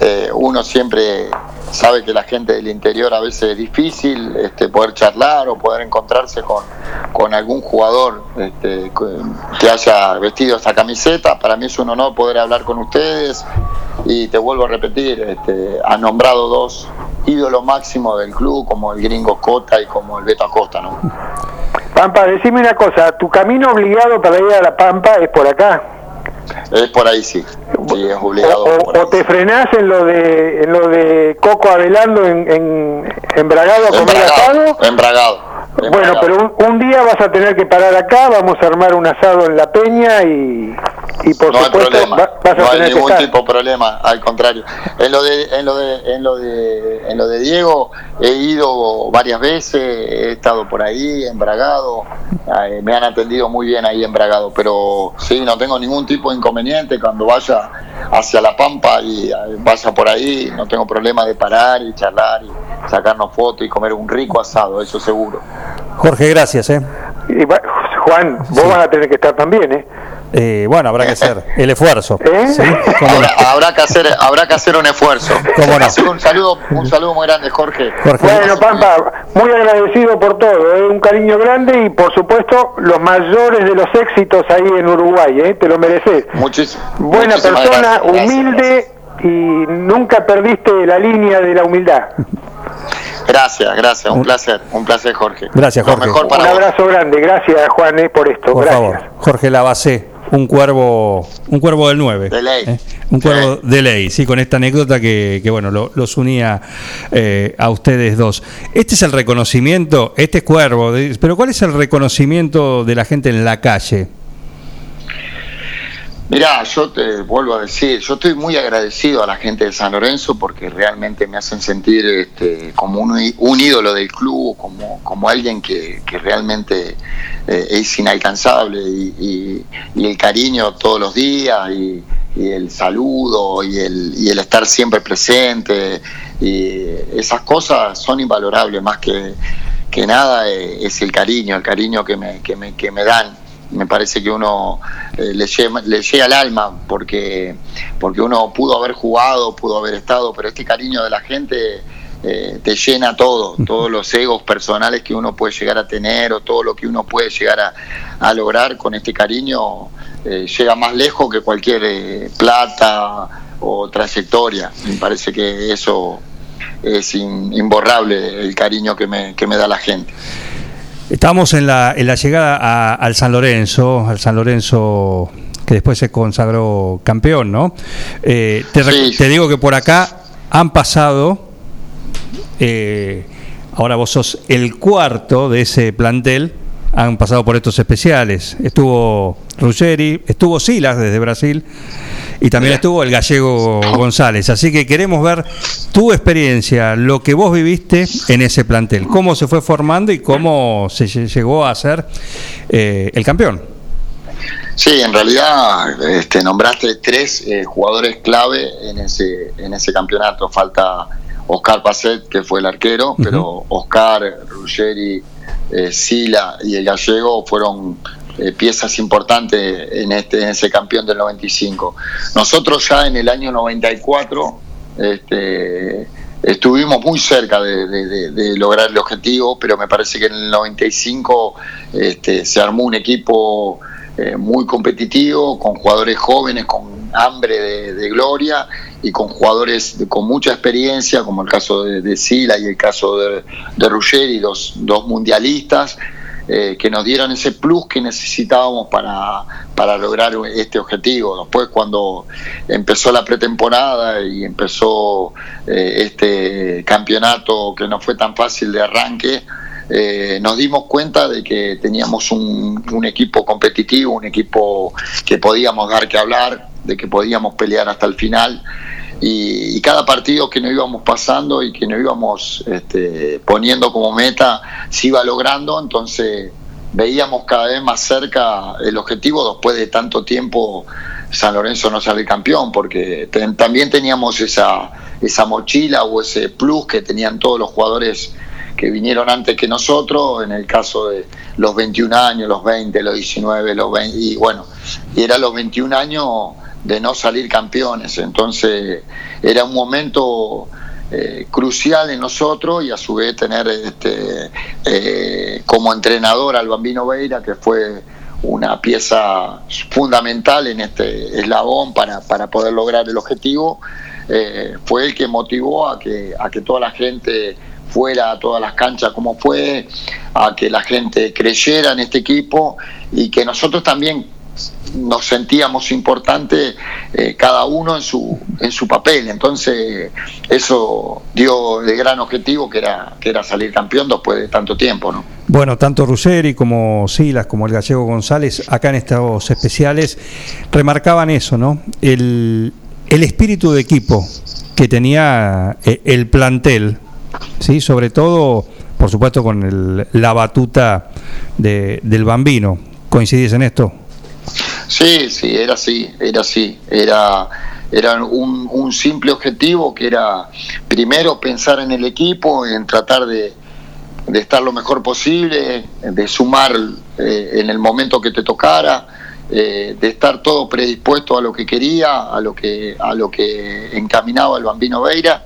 Eh, uno siempre sabe que la gente del interior a veces es difícil este, poder charlar o poder encontrarse con, algún jugador este, que- que haya vestido esta camiseta. Para mí es un honor poder hablar con ustedes y te vuelvo a repetir, este, ha nombrado dos ídolos máximos del club como el gringo Cota y como el Beto Acosta. ¿no? Pampa, decime una cosa, tu camino obligado para ir a La Pampa es por acá. Es por ahí, sí. Sí, es obligado. O, te frenás en lo de en lo de Coco Avelando en, en, en Bragado a comer asado. Embragado. Bueno, pero un, un día vas a tener que parar acá, vamos a armar un asado en la peña y, y por no hay supuesto problema, va- vas a no hay que ningún estar. tipo de problema, al contrario. En lo de, en lo de, en lo de, en lo de Diego he ido varias veces, he estado por ahí, embragado, eh, me han atendido muy bien ahí embragado, pero sí, no tengo ningún tipo de inconveniente cuando vaya hacia la Pampa y eh, vaya por ahí, no tengo problema de parar y charlar y sacarnos fotos y comer un rico asado, eso seguro. Jorge, gracias. ¿eh? Y va- Juan, vos vas a tener que estar también, ¿eh? Eh, bueno, habrá que hacer el esfuerzo. ¿Eh? ¿sí? ¿Cómo no? Habrá, habrá que hacer, habrá que hacer un esfuerzo. Un saludo, un saludo muy grande, Jorge. Jorge, Bueno, Pampa, muy agradecido por todo, ¿eh? un cariño grande y por supuesto los mayores de los éxitos ahí en Uruguay, ¿eh? te lo mereces. Muchis- Buena persona, gracias, gracias, humilde y nunca perdiste la línea de la humildad. Gracias, gracias, un placer, un placer, Jorge. Gracias, Jorge. mejor Un para vos. abrazo grande, gracias Juan eh, por esto, Por gracias. favor, Jorge Lavacé, un cuervo, un cuervo del 9. De ley. Un cuervo Sí. de ley, sí, con esta anécdota que, que, bueno, lo- los unía eh, a ustedes dos. Este es el reconocimiento, este es cuervo, de- pero ¿cuál es el reconocimiento de la gente en la calle? Mirá, yo te vuelvo a decir, yo estoy muy agradecido a la gente de San Lorenzo porque realmente me hacen sentir este, como un, un ídolo del club, como, como alguien que, que realmente eh, es inalcanzable y, el cariño todos los días y, el saludo y el, y el estar siempre presente y esas cosas son invalorables más que, que nada eh, es el cariño, el cariño que me, que me, que me dan me parece que uno eh, le, llega, le llega al alma porque, porque uno pudo haber jugado, pudo haber estado, pero este cariño de la gente eh, te llena todo, todos los egos personales que uno puede llegar a tener o todo lo que uno puede llegar a, a lograr con este cariño eh, llega más lejos que cualquier eh, plata o trayectoria. Me parece que eso es in- imborrable el cariño que me, que me da la gente. Estamos en la, en la llegada a- al San Lorenzo, al San Lorenzo que después se consagró campeón, ¿no? Eh, te, Sí. te digo que por acá han pasado, eh, ahora vos sos el cuarto de ese plantel, han pasado por estos especiales. Estuvo Ruggeri, estuvo Silas desde Brasil y también estuvo el gallego González. Así que queremos ver tu experiencia, lo que vos viviste en ese plantel, cómo se fue formando y cómo se lle- llegó a ser eh, el campeón. Sí, en realidad este, nombraste tres eh, jugadores clave en ese, en ese campeonato. Falta Oscar Pacet, que fue el arquero, pero Oscar, Ruggeri, eh, Sila y el gallego fueron eh, piezas importantes en, este, en ese campeón del 95. Nosotros ya en el año 94 este, estuvimos muy cerca de, lograr el objetivo, pero me parece que en el 95 este, se armó un equipo eh, muy competitivo, con jugadores jóvenes, con hambre de, gloria y con jugadores con mucha experiencia, como el caso de, Sila y el caso de, de Ruggeri, dos, dos mundialistas, eh, que nos dieron ese plus que necesitábamos para, para lograr este objetivo. Después cuando empezó la pretemporada y empezó eh, este campeonato que no fue tan fácil de arranque, eh, nos dimos cuenta de que teníamos un equipo competitivo, un equipo que podíamos dar que hablar, de que podíamos pelear hasta el final. Y, y cada partido que nos íbamos pasando y que nos íbamos este, poniendo como meta se iba logrando, entonces veíamos cada vez más cerca el objetivo después de tanto tiempo San Lorenzo no sale campeón, porque también teníamos esa, esa mochila o ese plus que tenían todos los jugadores que vinieron antes que nosotros, en el caso de los 21 años, los 20, los 19, los 20, y bueno, y era los 21 años de no salir campeones, entonces era un momento eh, crucial en nosotros y a su vez tener este, eh, como entrenador al Bambino Veira, que fue una pieza fundamental en este eslabón para, para poder lograr el objetivo, eh, fue el que motivó a que, a que toda la gente fuera a todas las canchas como fue, a que la gente creyera en este equipo y que nosotros también nos sentíamos importantes eh, cada uno en su en su papel entonces eso dio el gran objetivo que era que era salir campeón después de tanto tiempo no Bueno, tanto Ruggeri como Silas, como el gallego González, acá en estos especiales, remarcaban eso, ¿no? El, el espíritu de equipo que tenía eh, el plantel, ¿sí? Sobre todo, por supuesto, con el- la batuta de- del bambino. ¿Coincidís en esto? Sí, sí, era así, era así. Era, un simple objetivo que era primero pensar en el equipo, en tratar de, de estar lo mejor posible, de sumar eh, en el momento que te tocara, eh, de estar todo predispuesto a lo que quería, a lo que, a lo que encaminaba el bambino Veira.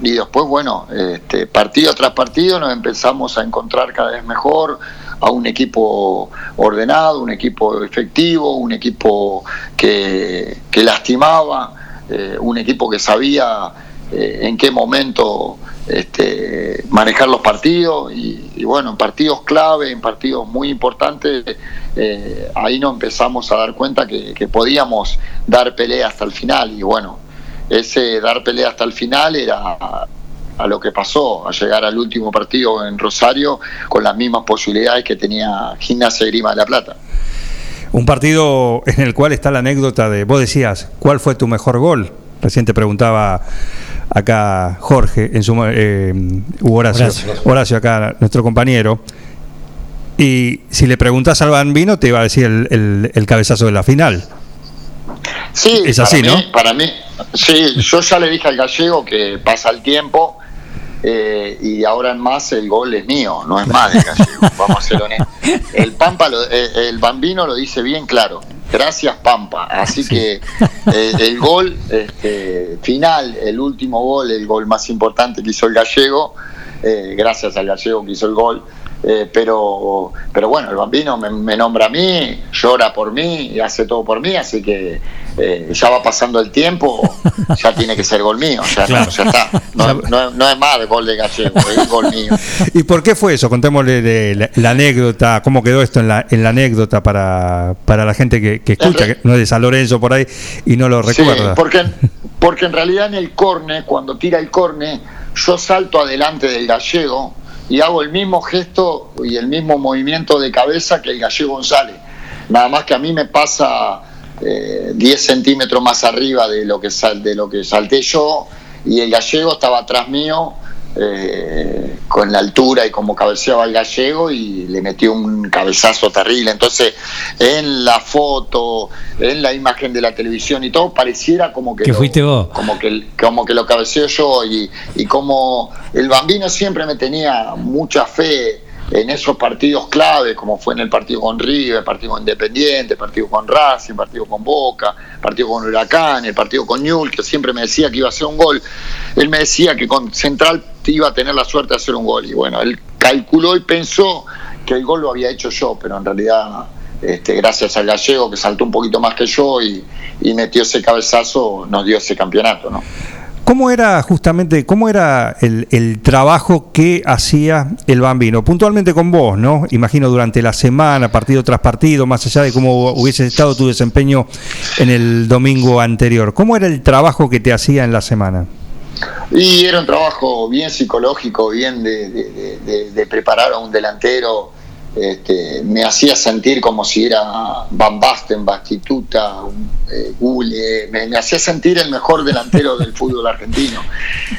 Y después, bueno, este, partido tras partido nos empezamos a encontrar cada vez mejor, a un equipo ordenado, un equipo efectivo, un equipo que, que lastimaba, eh, un equipo que sabía eh, en qué momento este, manejar los partidos y, bueno, en partidos clave, en partidos muy importantes, eh, ahí nos empezamos a dar cuenta que podíamos dar pelea hasta el final y bueno, ese dar pelea hasta el final era a lo que pasó, a llegar al último partido en Rosario con las mismas posibilidades que tenía Gimnasia y Grima de la Plata. Un partido en el cual está la anécdota de, vos decías, ¿cuál fue tu mejor gol? Recién te preguntaba acá Jorge, en su, eh, Horacio, Horacio. Horacio acá, nuestro compañero. Y si le preguntas al Bambino, te iba a decir el, el- el cabezazo de la final. Sí, Es para así, mí- ¿no? Para mí, sí, yo ya le dije al gallego que pasa el tiempo eh, y ahora en más el gol es mío, no es más del gallego, (laughs) vamos a ser honestos. El Pampa, lo- eh, el bambino lo dice bien claro. Gracias Pampa. Así que eh, el gol este, final, el último gol, el gol más importante que hizo el gallego, eh, gracias al gallego que hizo el gol. Eh, pero, pero bueno, el bambino me, me nombra a mí, llora por mí y hace todo por mí, así que eh, ya va pasando el tiempo, (laughs) ya tiene que ser gol mío, ya, no, ya está. No, no- no es más gol de gallego, es gol mío. ¿Y por qué fue eso? Contémosle de la, la anécdota, cómo quedó esto en la, en la anécdota para, para la gente que, que escucha, que no es de San Lorenzo por ahí y no lo Sí, recuerda. porque, (laughs) porque en realidad en el corne, cuando tira el corne, yo salto adelante del gallego y hago el mismo gesto y el mismo movimiento de cabeza que el gallego González. Nada más que a mí me pasa eh, 10 centímetros más arriba de lo que sal, de lo que salté yo y el gallego estaba atrás mío eh, con la altura y como cabeceaba el gallego y le metió un cabezazo terrible. Entonces, en la foto, en la imagen de la televisión y todo, pareciera como que, Que lo, fuiste vos. Como que, como que lo cabeceo yo y, y como el bambino siempre me tenía mucha fe en esos partidos clave, como fue en el partido con River, partido con Independiente, partido con Racing, partido con Boca, partido con Huracán, el partido con Newell, que siempre me decía que iba a hacer un gol. Él me decía que con Central iba a tener la suerte de hacer un gol. Y bueno, él calculó y pensó que el gol lo había hecho yo, pero en realidad, este, gracias al gallego que saltó un poquito más que yo y, y metió ese cabezazo, nos dio ese campeonato, ¿no? ¿Cómo era justamente, cómo era el, el trabajo que hacía el bambino? Puntualmente con vos, ¿no? Imagino durante la semana, partido tras partido, más allá de cómo hubiese estado tu desempeño en el domingo anterior. ¿Cómo era el trabajo que te hacía en la semana? Y era un trabajo bien psicológico, bien de, de- de- de- preparar a un delantero. Este, me hacía sentir como si era Van Basten, Bastituta, eh, Gule, me, me hacía sentir el mejor delantero del (laughs) fútbol argentino,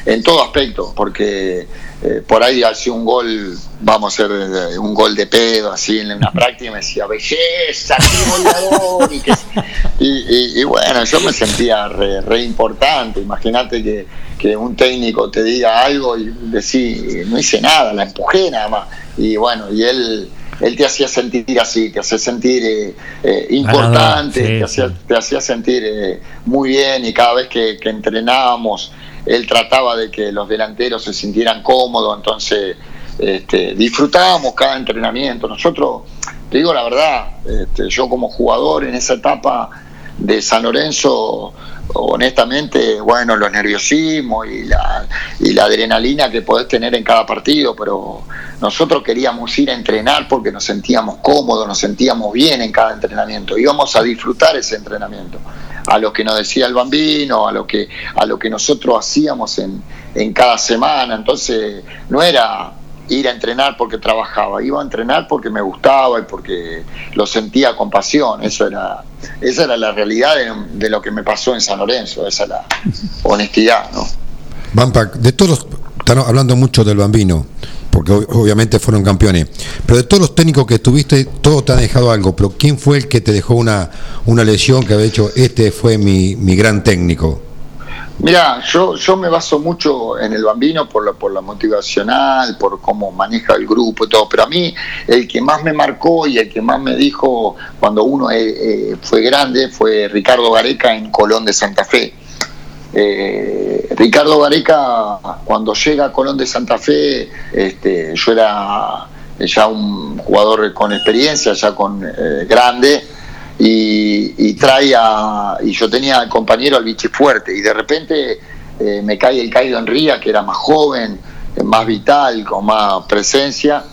en todo aspecto, porque eh, por ahí hacía un gol, vamos a hacer eh, un gol de pedo, así en una práctica, y me decía, belleza, qué goleador", y, que- y- y- y bueno, yo me sentía re, re importante, imagínate que, que un técnico te diga algo y decís, no hice nada, la empujé nada más, y bueno, y él... Él te hacía sentir así, te hacía sentir eh, eh, importante, sí, te, hacía, sí. te hacía sentir eh, muy bien y cada vez que, que entrenábamos, él trataba de que los delanteros se sintieran cómodos, entonces este, disfrutábamos cada entrenamiento. Nosotros, te digo la verdad, este, yo como jugador en esa etapa de San Lorenzo honestamente, bueno, los nerviosismos y la, y la adrenalina que podés tener en cada partido, pero nosotros queríamos ir a entrenar porque nos sentíamos cómodos, nos sentíamos bien en cada entrenamiento, íbamos a disfrutar ese entrenamiento, a lo que nos decía el bambino, a lo que, a lo que nosotros hacíamos en, en cada semana, entonces no era ir a entrenar porque trabajaba, iba a entrenar porque me gustaba y porque lo sentía con pasión, eso era, esa era la realidad de, lo que me pasó en San Lorenzo, esa es la honestidad, ¿no? Vampa, de todos, están hablando mucho del bambino, porque ob- obviamente fueron campeones, pero de todos los técnicos que tuviste, todos te han dejado algo, pero ¿quién fue el que te dejó una, una lesión que había dicho, este fue mi, mi gran técnico? Mira, yo, yo me baso mucho en el bambino por la, por la motivacional, por cómo maneja el grupo y todo, pero a mí el que más me marcó y el que más me dijo cuando uno eh, eh, fue grande fue Ricardo Gareca en Colón de Santa Fe. Eh, Ricardo Gareca, cuando llega a Colón de Santa Fe, este, yo era ya un jugador con experiencia, ya con eh, grande, y, trae a, y yo tenía al compañero al Vichy fuerte, y de repente eh, me cae el Caído Enría, que era más joven, más vital, con más presencia,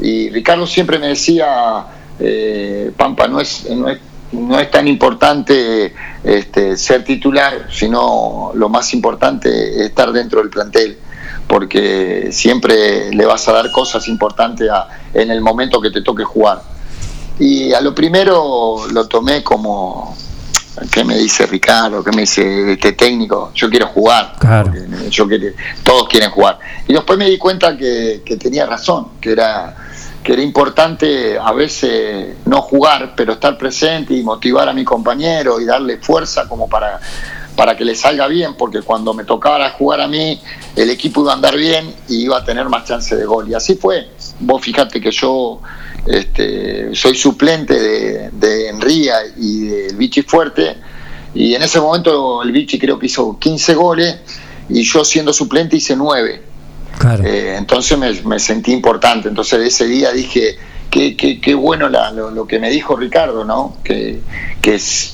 y Ricardo siempre me decía, eh, Pampa, no es, no es, no es tan importante este, ser titular, sino lo más importante es estar dentro del plantel, porque siempre le vas a dar cosas importantes en el momento que te toque jugar. Y a lo primero lo tomé como, ¿qué me dice Ricardo? ¿Qué me dice este técnico? Yo quiero jugar. Claro. Yo quiero- todos quieren jugar. Y después me di cuenta que, que tenía razón, que era, que era importante a veces no jugar, pero estar presente y motivar a mi compañero y darle fuerza como para, para que le salga bien, porque cuando me tocaba jugar a mí, el equipo iba a andar bien y iba a tener más chance de gol. Y así fue. Vos fíjate que yo este, soy suplente de, de Enría y del Vichy Fuerte, y en ese momento el Vichy creo que hizo 15 goles y yo siendo suplente hice 9. Claro. Eh, entonces me, me sentí importante. Entonces ese día dije, qué, qué, qué bueno la- lo, lo que me dijo Ricardo, ¿no? Que,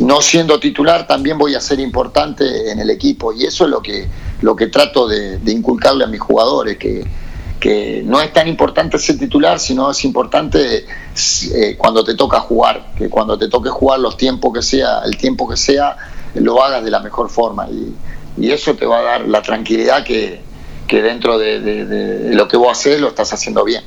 no siendo titular también voy a ser importante en el equipo. Y eso es lo que, lo que trato de, de inculcarle a mis jugadores, que, que no es tan importante ser titular, sino es importante eh, cuando te toca jugar, que cuando te toque jugar los tiempos que sea, el tiempo que sea, lo hagas de la mejor forma. Y, y eso te va a dar la tranquilidad que, que dentro de, lo que vos haces lo estás haciendo bien.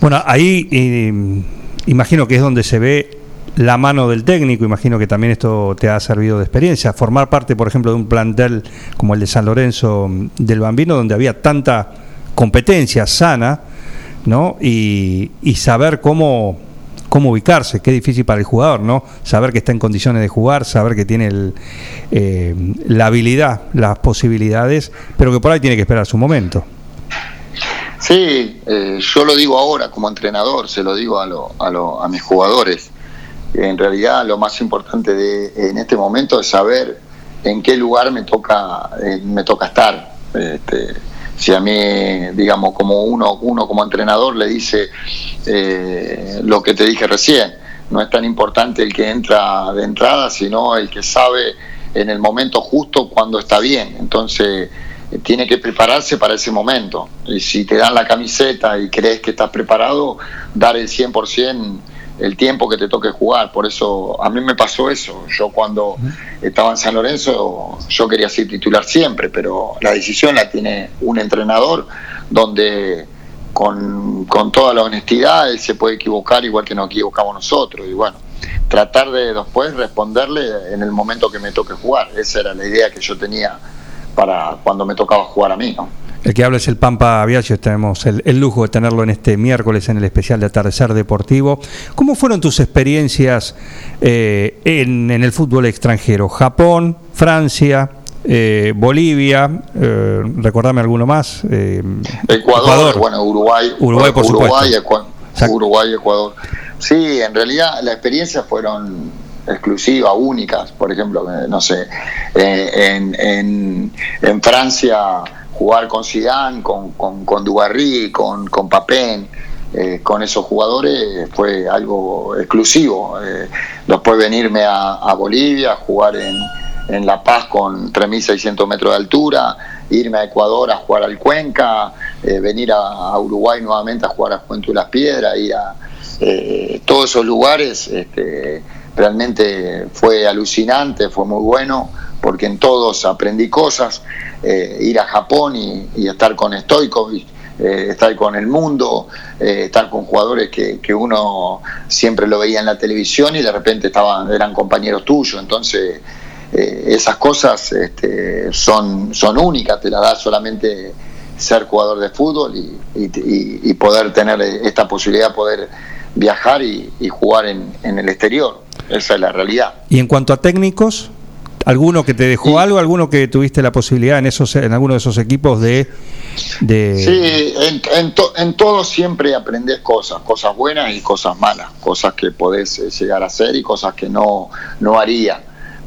Bueno, ahí eh, imagino que es donde se ve la mano del técnico, imagino que también esto te ha servido de experiencia, formar parte, por ejemplo, de un plantel como el de San Lorenzo mm, del Bambino, donde había tanta competencia sana, ¿no? Y, y saber cómo, cómo ubicarse, qué difícil para el jugador, ¿no? Saber que está en condiciones de jugar, saber que tiene el, eh, la habilidad, las posibilidades, pero que por ahí tiene que esperar su momento. Sí, eh, yo lo digo ahora como entrenador, se lo digo a, lo- a, lo- a mis jugadores. En realidad lo más importante de, en este momento es saber en qué lugar me toca, eh, me toca estar. Este, si a mí, digamos, como uno, uno como entrenador le dice eh, lo que te dije recién, no es tan importante el que entra de entrada, sino el que sabe en el momento justo cuando está bien. Entonces, eh, tiene que prepararse para ese momento. Y si te dan la camiseta y crees que estás preparado, dar el 100% el tiempo que te toque jugar. Por eso a mí me pasó eso. Yo cuando estaba en San Lorenzo, yo quería ser titular siempre, pero la decisión la tiene un entrenador donde con, con toda la honestidad él se puede equivocar igual que nos equivocamos nosotros. Y bueno, tratar de después responderle en el momento que me toque jugar. Esa era la idea que yo tenía para cuando me tocaba jugar a mí. ¿no? El que habla es el Pampa Viaggio, tenemos el, el lujo de tenerlo en este miércoles en el especial de Atardecer Deportivo. ¿Cómo fueron tus experiencias eh, en, en el fútbol extranjero? Japón, Francia, eh, Bolivia, eh, recordame alguno más. eh, Ecuador, bueno, Uruguay, Uruguay, por Uruguay, supuesto. Uruguay, Ecuador. Sí, en realidad las experiencias fueron exclusivas, únicas. Por ejemplo, no sé, en, en, en Francia jugar con Zidane, con, con, con Dugarry, con, con Papén, eh, con esos jugadores fue algo exclusivo. Eh, después venirme a, a Bolivia, jugar en, en La Paz con 3.600 metros de altura, irme a Ecuador a jugar al Cuenca, eh, venir a, Uruguay nuevamente a jugar a Juventud las Piedras, ir a todos esos lugares, este, realmente fue alucinante, fue muy bueno, porque en todos aprendí cosas, eh, ir a Japón y, estar con Stoicovic, eh, estar con el mundo, eh, estar con jugadores que, uno siempre lo veía en la televisión y de repente estaban, eran compañeros tuyos, entonces esas cosas este, son, son únicas, te las da solamente ser jugador de fútbol y, y- y- poder tener esta posibilidad de poder viajar y jugar en, en el exterior. Esa es la realidad. Y en cuanto a técnicos, ¿alguno que te dejó algo? ¿Alguno que tuviste la posibilidad en esos en alguno de esos equipos de... de Sí, en, en, to- en todo siempre aprendes cosas, cosas buenas y cosas malas, cosas que podés eh, llegar a hacer y cosas que no, no haría.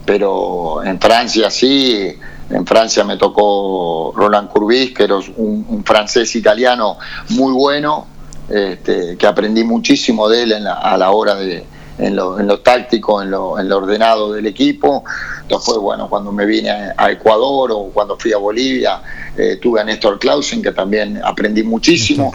Pero en Francia sí, en Francia me tocó Roland Courbis, que era un, un francés italiano muy bueno, este, que aprendí muchísimo de él en la- a la hora de en lo, en lo táctico, en lo, en lo ordenado del equipo. Después, bueno, cuando me vine a, Ecuador o cuando fui a Bolivia, eh, tuve a Néstor Clausen, que también aprendí muchísimo.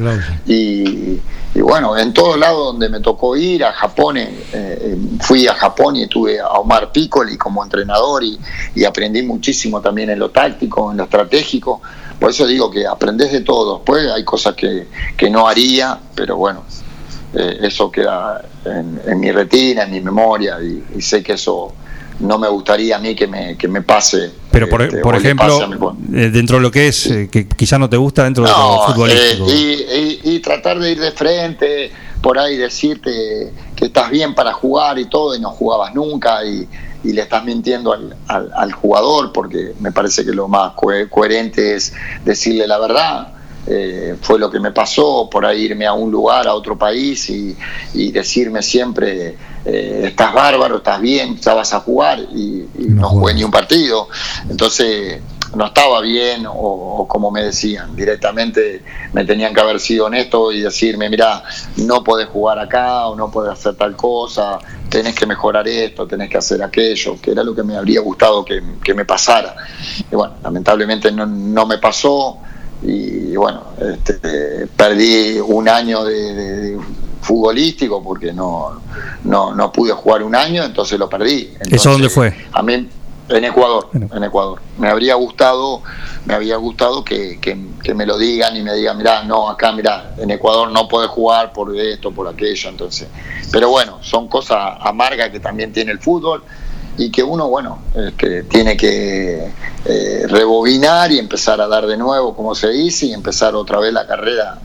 Y, y bueno, en todos lados donde me tocó ir, a Japón, eh, eh, fui a Japón y tuve a Omar Piccoli como entrenador y, y aprendí muchísimo también en lo táctico, en lo estratégico. Por eso digo que aprendes de todo. Después hay cosas que, que no haría, pero bueno, eh, eso queda en, en mi retina, en mi memoria y, y sé que eso no me gustaría a mí que me, que me pase. Pero por, este, por o le ejemplo, mi- eh, dentro de lo que es, eh, que quizá no te gusta dentro de lo futbolístico. eh, y, y- y tratar de ir de frente, por ahí decirte que estás bien para jugar y todo, y no jugabas nunca, y, y le estás mintiendo al, al- al jugador, porque me parece que lo más cohe- coherente es decirle la verdad. Eh, fue lo que me pasó, por ahí irme a un lugar, a otro país y, y decirme siempre, eh, estás bárbaro, estás bien, ya vas a jugar y, y No no jugué ni un partido. Entonces no estaba bien o, o como me decían, directamente me tenían que haber sido honesto y decirme, mira, no podés jugar acá o no podés hacer tal cosa, tenés que mejorar esto, tenés que hacer aquello, que era lo que me habría gustado que, que me pasara. Y bueno, lamentablemente no, no me pasó y bueno, este, perdí un año de, de- de futbolístico porque no, no, no pude jugar un año, entonces lo perdí. Entonces, dónde fue? A mí en Ecuador, en Ecuador. Me habría gustado, me había gustado que, que- que me lo digan y me digan, mirá, no, acá, mirá, en Ecuador no podés jugar por esto, por aquello, entonces. Pero bueno, son cosas amargas que también tiene el fútbol y que uno, bueno, este, tiene que eh, rebobinar y empezar a dar de nuevo, como se dice, y empezar otra vez la carrera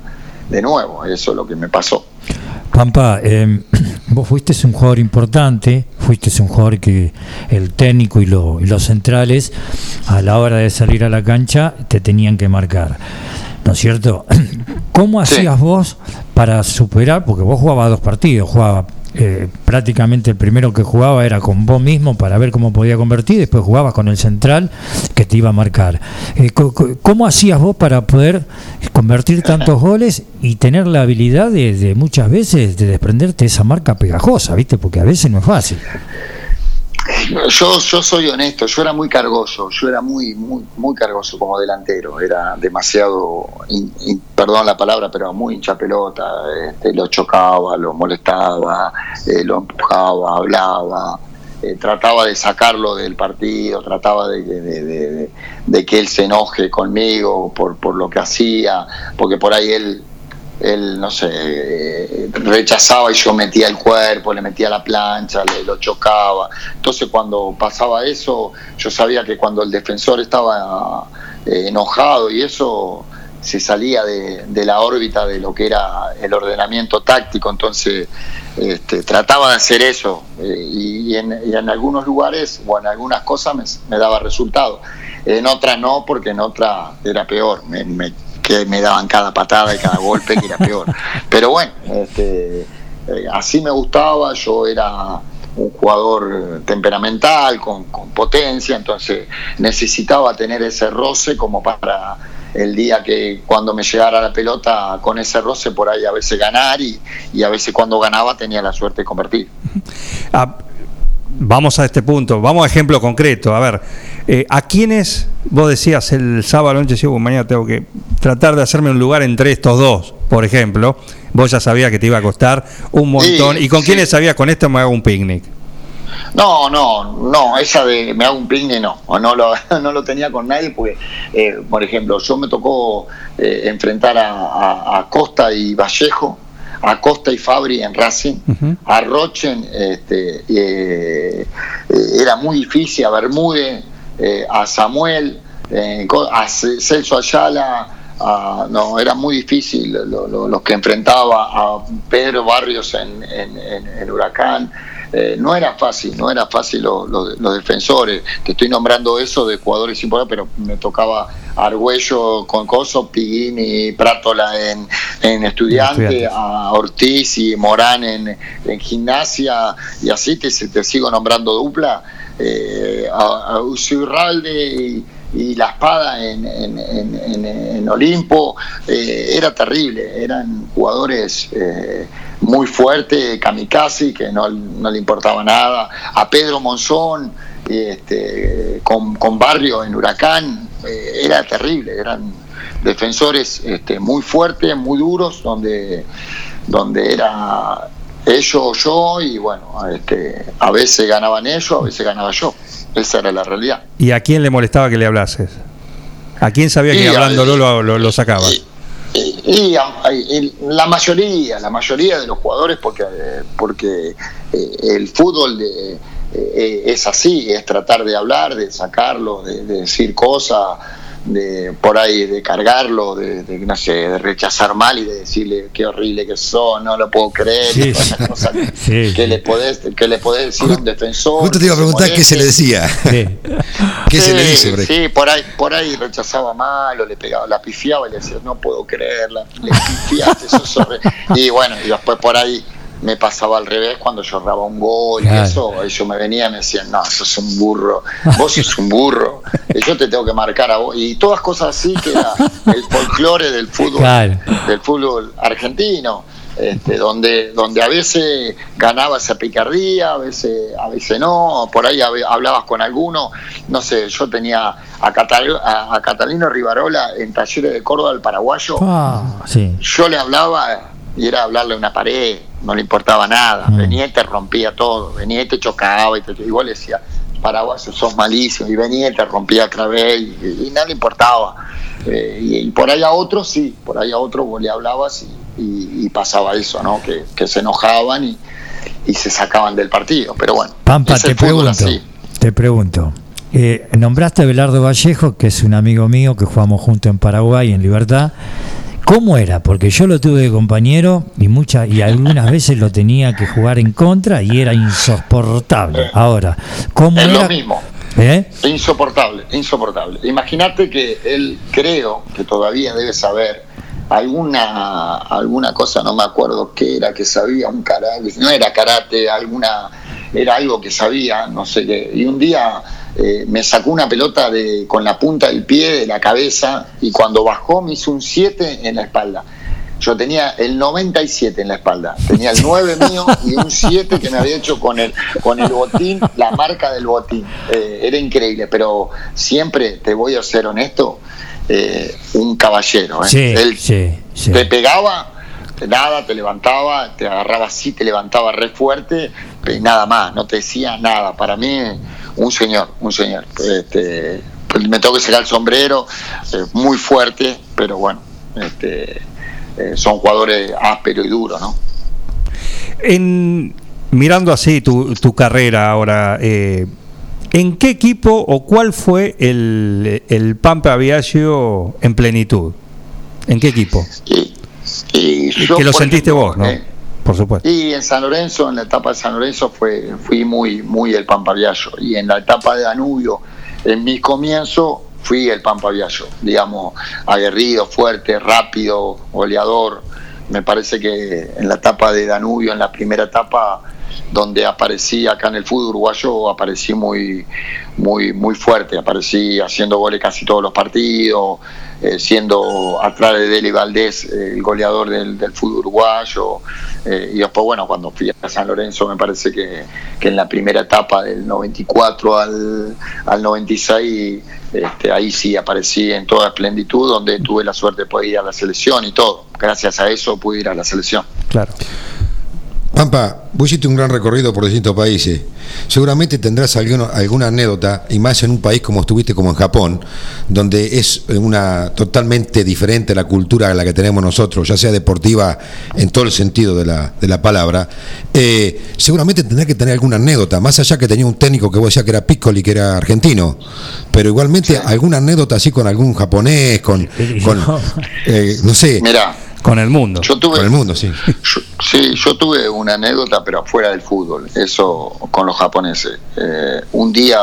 de nuevo. Eso es lo que me pasó. Pampa, eh, (clears throat) vos fuiste un jugador importante, fuiste un jugador que el técnico y, lo- y los centrales a la hora de salir a la cancha te tenían que marcar, ¿no es cierto? (clears throat) ¿Cómo Sí. hacías vos para superar? Porque vos jugabas dos partidos, jugaba eh, prácticamente el primero que jugaba era con vos mismo para ver cómo podía convertir, después jugabas con el central que te iba a marcar. Eh, ¿Cómo hacías vos para poder convertir tantos goles y tener la habilidad de, de muchas veces de desprenderte de esa marca pegajosa, ¿viste? Porque a veces no es fácil. Yo, yo soy honesto, yo era muy cargoso, yo era muy, muy, muy cargoso como delantero, era demasiado, perdón la palabra, pero muy hincha pelota, este, lo chocaba, lo molestaba, eh, lo empujaba, hablaba, eh, trataba de sacarlo del partido, trataba de, de- de- de- de que él se enoje conmigo por, por lo que hacía, porque por ahí él él, no sé, rechazaba y yo metía el cuerpo, le metía la plancha, le, lo chocaba. Entonces cuando pasaba eso, yo sabía que cuando el defensor estaba eh, enojado y eso se salía de, la órbita de lo que era el ordenamiento táctico, entonces este, trataba de hacer eso eh, y, en, algunos lugares o en algunas cosas me, daba resultado, en otras no, porque en otras era peor, me- que me daban cada patada y cada golpe que era peor. (laughs) Pero bueno, este, eh, así me gustaba, yo era un jugador temperamental, con, con potencia, entonces necesitaba tener ese roce como para el día que cuando me llegara la pelota con ese roce por ahí a veces ganar y, y a veces cuando ganaba tenía la suerte de convertir. Ah, vamos a este punto, vamos a ejemplo concreto. A ver, eh, ¿a quiénes vos decías el sábado noche, sí, mañana tengo que tratar de hacerme un lugar entre estos dos, por ejemplo? Vos ya sabías que te iba a costar un montón. Sí, ¿Y con sí. quiénes sabías con esto me hago un picnic? No, no, no, esa de me hago un picnic no, o no lo, (laughs) no lo tenía con nadie porque, eh, por ejemplo, yo me tocó eh, enfrentar a, a- a Costa y Vallejo, a Costa y Fabri en Racing, a Rochen, este, eh, era muy difícil, a Bermúdez, eh, a Samuel, eh, a Ce- Celso Ayala, a- no, era muy difícil lo- lo- los que enfrentaba a Pedro Barrios en, en- en- en Huracán. Eh, no era fácil, no era fácil lo- lo- los defensores. Te estoy nombrando eso de jugadores importantes, pero me tocaba Argüello con Coso, Piguini, Prátola en, en Estudiante, Estudiantes. a Ortiz y Morán en, en Gimnasia, y así te, te sigo nombrando dupla. Eh, a, a Usurralde y, y La Espada en, en- en- en- en Olimpo, eh, era terrible, eran jugadores eh, muy fuertes, kamikaze, que no, no le importaba nada, a Pedro Monzón, y, este, con, con Barrio en Huracán, eh, era terrible, eran defensores este, muy fuertes, muy duros, donde, donde era ellos o yo, y bueno, este, a veces ganaban ellos, a veces ganaba yo. Esa era la realidad. ¿Y a quién le molestaba que le hablases? ¿A quién sabía que Y hablándolo lo, lo, lo sacaba? Y, y la mayoría, la mayoría de los jugadores, porque, eh, porque eh, el fútbol de- eh, es así, es tratar de hablar, de sacarlo, de, de decir cosas, de por ahí de cargarlo, de, de, no sé, de rechazar mal y de decirle qué horrible que son, no lo puedo creer, Sí, esas cosas que, Sí, que sí. le podés, que le podés decir a un defensor. Justo te iba a preguntar qué se le decía. Sí. (laughs) ¿Qué se le dice, por ahí? Sí, por ahí, por ahí rechazaba mal, o le pegaba, la pifiaba y le decía, no puedo creerla, le pifiaste, sos horrible". Y bueno, y después por ahí me pasaba al revés cuando yo erraba un gol y eso, ellos me venían y me decían, no, sos un burro, vos sos un burro, y yo te tengo que marcar a vos, y todas cosas así que era el folclore del fútbol, Claro. del fútbol argentino. Este, donde donde a veces ganaba esa picardía, a veces a veces no, por ahí hab- hablabas con alguno, no sé, yo tenía a, Catal- a, a Catalino Rivarola en Talleres de Córdoba, el paraguayo, Ah, sí. yo le hablaba y era hablarle a una pared, no le importaba nada, Mm. venía y te rompía todo, venía y te chocaba y te, igual le decía, paraguayo sos malísimo, y venía y te rompía otra vez y, y no le importaba. Eh, y, y por ahí a otros sí, por ahí a otros vos le hablabas y, y- y pasaba eso, ¿no? Que, que se enojaban y, y se sacaban del partido, pero bueno. Pampa, te pregunto, así. te pregunto. Eh, nombraste a Belardo Vallejo, que es un amigo mío que jugamos juntos en Paraguay, en Libertad. ¿Cómo era? Porque yo lo tuve de compañero y muchas y algunas veces lo tenía que jugar en contra y era insoportable. Ahora, ¿cómo Es era? lo mismo. ¿Eh? Insoportable, insoportable. Imagínate que él creo que todavía debe saber alguna alguna cosa, no me acuerdo qué era, que sabía un karate, no era karate, alguna era algo que sabía, no sé qué. Y un día eh, me sacó una pelota de con la punta del pie de la cabeza y cuando bajó me hizo un 7 en la espalda. Yo tenía el 97 en la espalda, tenía el 9 (laughs) mío y un 7 que me había hecho con el, con el botín, la marca del botín. Eh, era increíble, pero siempre, te voy a ser honesto, eh, un caballero. Sí, Él sí, sí. te pegaba, nada, te levantaba, te agarraba así, te levantaba re fuerte, y nada más, no te decía nada. Para mí, un señor, un señor. Este, me tengo que sacar el sombrero, eh, muy fuerte, pero bueno, este, eh, son jugadores ásperos y duros, ¿no? En, mirando así tu, tu carrera ahora, eh, ¿en qué equipo o cuál fue el, el Pampa Viaggio en plenitud? ¿En qué equipo? Que lo sentiste vos, ¿no? Y en San Lorenzo, en la etapa de San Lorenzo, fue, fui muy, muy el Pampa Viallo. Y en la etapa de Danubio, en mi comienzo, fui el Pampa Viallo. Digamos, aguerrido, fuerte, rápido, goleador. Me parece que en la etapa de Danubio, en la primera etapa, donde aparecí acá en el fútbol uruguayo, aparecí muy, muy, muy fuerte, aparecí haciendo goles casi todos los partidos, eh, siendo atrás de Deli Valdés el goleador del, del fútbol uruguayo. eh, y después, bueno, cuando fui a San Lorenzo, me parece que, que en la primera etapa del 94 al, al 96, este, ahí sí aparecí en toda esplenitud, donde tuve la suerte de poder ir a la selección y todo. Gracias a eso pude ir a la selección. Claro. Pampa, vos hiciste un gran recorrido por distintos países. Seguramente tendrás alguno- alguna anécdota, y más en un país como estuviste, como en Japón, donde es una totalmente diferente la cultura a la que tenemos nosotros, ya sea deportiva en todo el sentido de la, de la palabra. Eh, seguramente tendrás que tener alguna anécdota, más allá que tenía un técnico que vos decías que era Piccoli, que era argentino, pero igualmente alguna anécdota así con algún japonés, con, con eh, no sé, Mira, Con el mundo. yo tuve, con el mundo, sí. Yo- sí, yo tuve una anécdota, pero afuera del fútbol, eso con los japoneses. Eh, un día,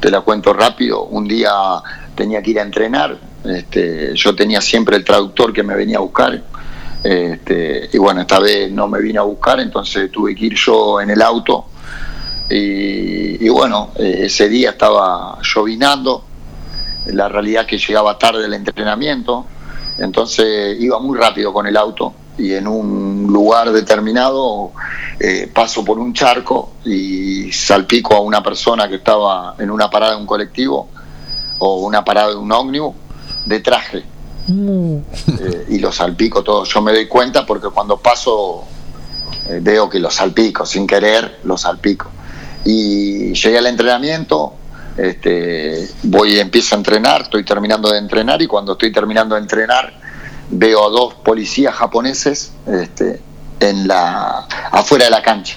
te la cuento rápido, un día tenía que ir a entrenar, este, yo tenía siempre el traductor que me venía a buscar, este, y bueno, esta vez no me vino a buscar, entonces tuve que ir yo en el auto, y, y bueno, eh, ese día estaba llovinando, la realidad es que llegaba tarde el entrenamiento, entonces iba muy rápido con el auto y en un lugar determinado eh, paso por un charco y salpico a una persona que estaba en una parada de un colectivo o una parada de un ómnibus de traje. Eh, y lo salpico todo. Yo me doy cuenta porque cuando paso eh, veo que lo salpico, sin querer lo salpico. Y llegué al entrenamiento, este, voy empiezo a entrenar, estoy terminando de entrenar y cuando estoy terminando de entrenar veo a dos policías japoneses este, en la, afuera de la cancha.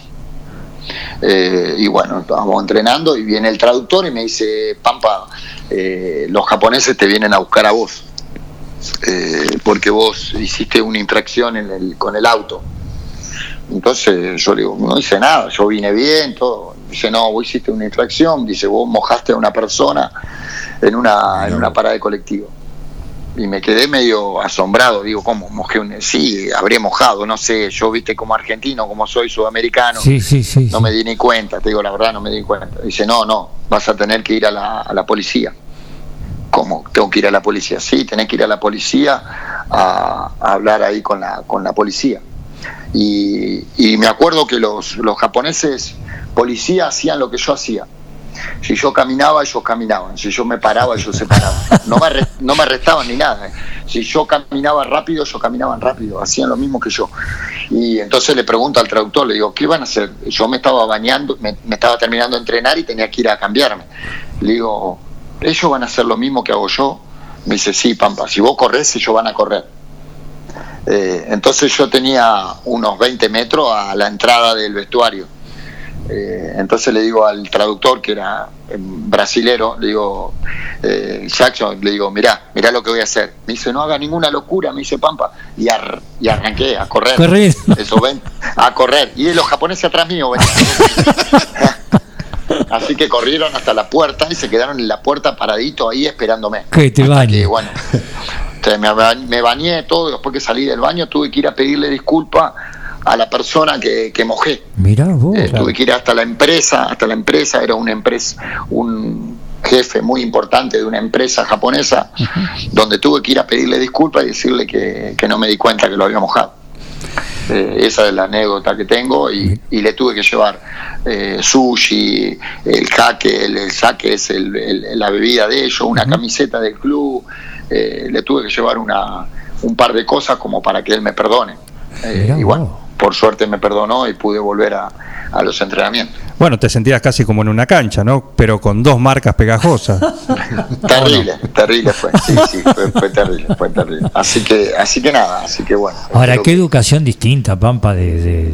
Eh, y bueno, estábamos entrenando y viene el traductor y me dice, Pampa, eh, los japoneses te vienen a buscar a vos, eh, porque vos hiciste una infracción en el- con el auto. Entonces yo le digo, no hice nada, yo vine bien, todo. Dice, no, vos hiciste una infracción, dice, vos mojaste a una persona en una, en una parada de colectivo. Y me quedé medio asombrado, digo, ¿cómo? Mojé un... Sí, habré mojado, no sé, yo viste como argentino, como soy sudamericano, Sí, sí, sí. no me di ni cuenta, te digo la verdad, no me di cuenta. Dice, no, no, vas a tener que ir a la, a la policía. ¿Cómo? Tengo que ir a la policía. Sí, tenés que ir a la policía a, a hablar ahí con la, con la policía. Y, me acuerdo que los, los japoneses policía hacían lo que yo hacía. Si yo caminaba, ellos caminaban. Si yo me paraba, ellos se paraban. No me, no me arrestaban ni nada. eh. Si yo caminaba rápido, ellos caminaban rápido. Hacían lo mismo que yo. Y entonces le pregunto al traductor, le digo, ¿qué van a hacer? Yo me estaba bañando, me, me estaba terminando de entrenar y tenía que ir a cambiarme. Le digo, ¿ellos van a hacer lo mismo que hago yo? Me dice, sí, Pampa, si vos corres, ellos van a correr. Eh, entonces yo tenía unos 20 metros a la entrada del vestuario. Eh, entonces le digo al traductor, que era eh, brasilero, le digo, eh, Jackson, le digo, mirá, mirá lo que voy a hacer. Me dice, no haga ninguna locura, me dice Pampa. Y, ar- y arranqué a correr. Corriendo. Eso, ven, a correr. Y los japoneses atrás mío venían. (laughs) Así que corrieron hasta la puerta y se quedaron en la puerta paradito ahí esperándome. Que te que, bueno, entonces me, ba- me bañé todo, después que salí del baño tuve que ir a pedirle disculpa a la persona que, que mojé. Mirá vos. Eh, tuve que ir hasta la empresa, hasta la empresa, era una empresa, un jefe muy importante de una empresa japonesa, donde tuve que ir a pedirle disculpas y decirle que, que no me di cuenta que lo había mojado. Eh, esa es la anécdota que tengo y, y le tuve que llevar eh, sushi, el jaque, el, el sake es el- el- la bebida de ellos, una camiseta del club, eh, le tuve que llevar una, un par de cosas como para que él me perdone. Eh, y por suerte me perdonó y pude volver a, a los entrenamientos. Bueno, te sentías casi como en una cancha, ¿no? Pero con dos marcas pegajosas. (laughs) Terrible, terrible fue, sí, sí, (laughs) fue, fue terrible, fue terrible. Así que, así que nada, así que bueno. Ahora, qué que- educación distinta, Pampa, de, de,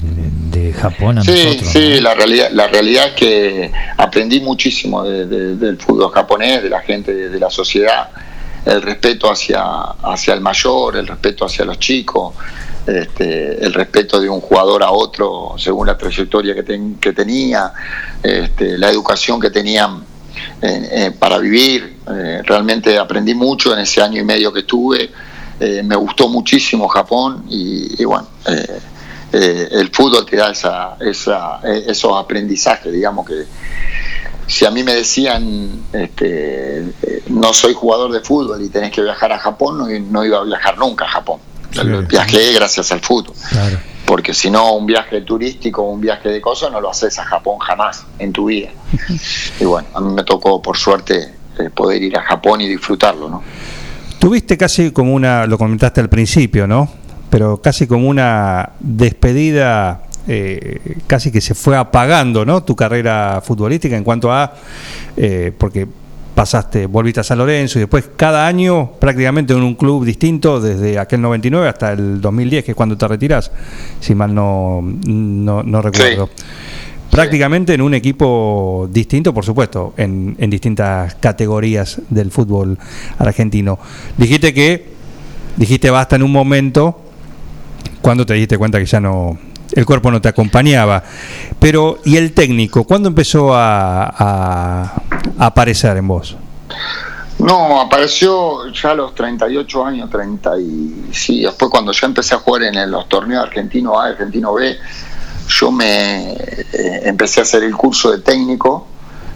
de Japón a Sí, nosotros. sí, ¿no? la realidad, la realidad es que aprendí muchísimo de- de- del fútbol japonés, de la gente, de, de la sociedad, el respeto hacia, hacia el mayor, el respeto hacia los chicos, este, el respeto de un jugador a otro según la trayectoria que, ten- que tenía, este, la educación que tenían eh, eh, para vivir. Eh, realmente aprendí mucho en ese año y medio que estuve. Me gustó muchísimo Japón y, y bueno, eh, el fútbol te da esa, esa, eh, esos aprendizajes, digamos que si a mí me decían este, eh, no soy jugador de fútbol y tenés que viajar a Japón, no, no iba a viajar nunca a Japón. Viajé gracias al fútbol. Claro. Porque si no, un viaje turístico, un viaje de cosas, no lo haces a Japón jamás en tu vida. (laughs) y bueno, a mí me tocó, por suerte, poder ir a Japón y disfrutarlo, ¿no? Tuviste casi como una, lo comentaste al principio, ¿no? Pero casi como una despedida, eh, casi que se fue apagando, ¿no? Tu carrera futbolística en cuanto a, eh, porque pasaste, volviste a San Lorenzo y después cada año prácticamente en un club distinto, desde aquel 99 hasta el 2010, que es cuando te retiras, si mal no, no, no recuerdo. Prácticamente en un equipo distinto, por supuesto, en, en distintas categorías del fútbol argentino. Dijiste que, dijiste basta en un momento, cuando te diste cuenta que ya no, el cuerpo no te acompañaba. Pero, ¿y el técnico? ¿Cuándo empezó a, aparecer en vos? No, apareció ya a los 38 años, 30 y sí, después cuando ya empecé a jugar en los torneos argentino A, argentino B, yo me eh, empecé a hacer el curso de técnico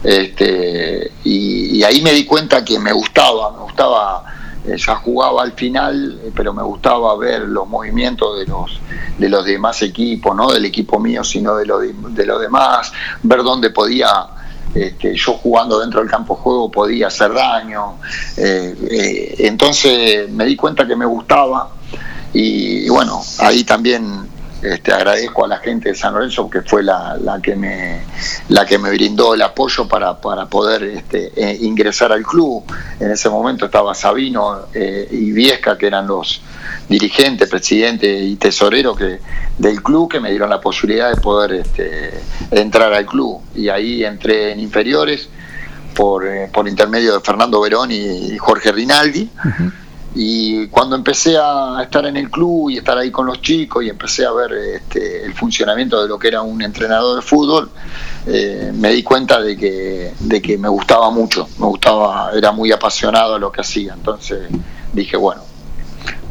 este, y, ahí me di cuenta que me gustaba, me gustaba, ya jugaba al final, eh, pero me gustaba ver los movimientos de los de los demás equipos, no del equipo mío, sino de los de, los demás, ver dónde podía este, yo jugando dentro del campo de juego podía hacer daño. eh, eh, entonces me di cuenta que me gustaba y bueno, ahí también este, agradezco a la gente de San Lorenzo que fue la, que me la que me brindó el apoyo para, para poder este, eh, ingresar al club. En ese momento estaba Sabino eh, y Viesca, que eran los dirigentes, presidente y tesorero que, del club, que me dieron la posibilidad de poder este, entrar al club. Y ahí entré en inferiores por, eh, por intermedio de Fernando Verón y Jorge Rinaldi. Y cuando empecé a estar en el club y estar ahí con los chicos y empecé a ver este, el funcionamiento de lo que era un entrenador de fútbol, eh, me di cuenta de que, de que me gustaba mucho, me gustaba, era muy apasionado a lo que hacía. Entonces dije, bueno,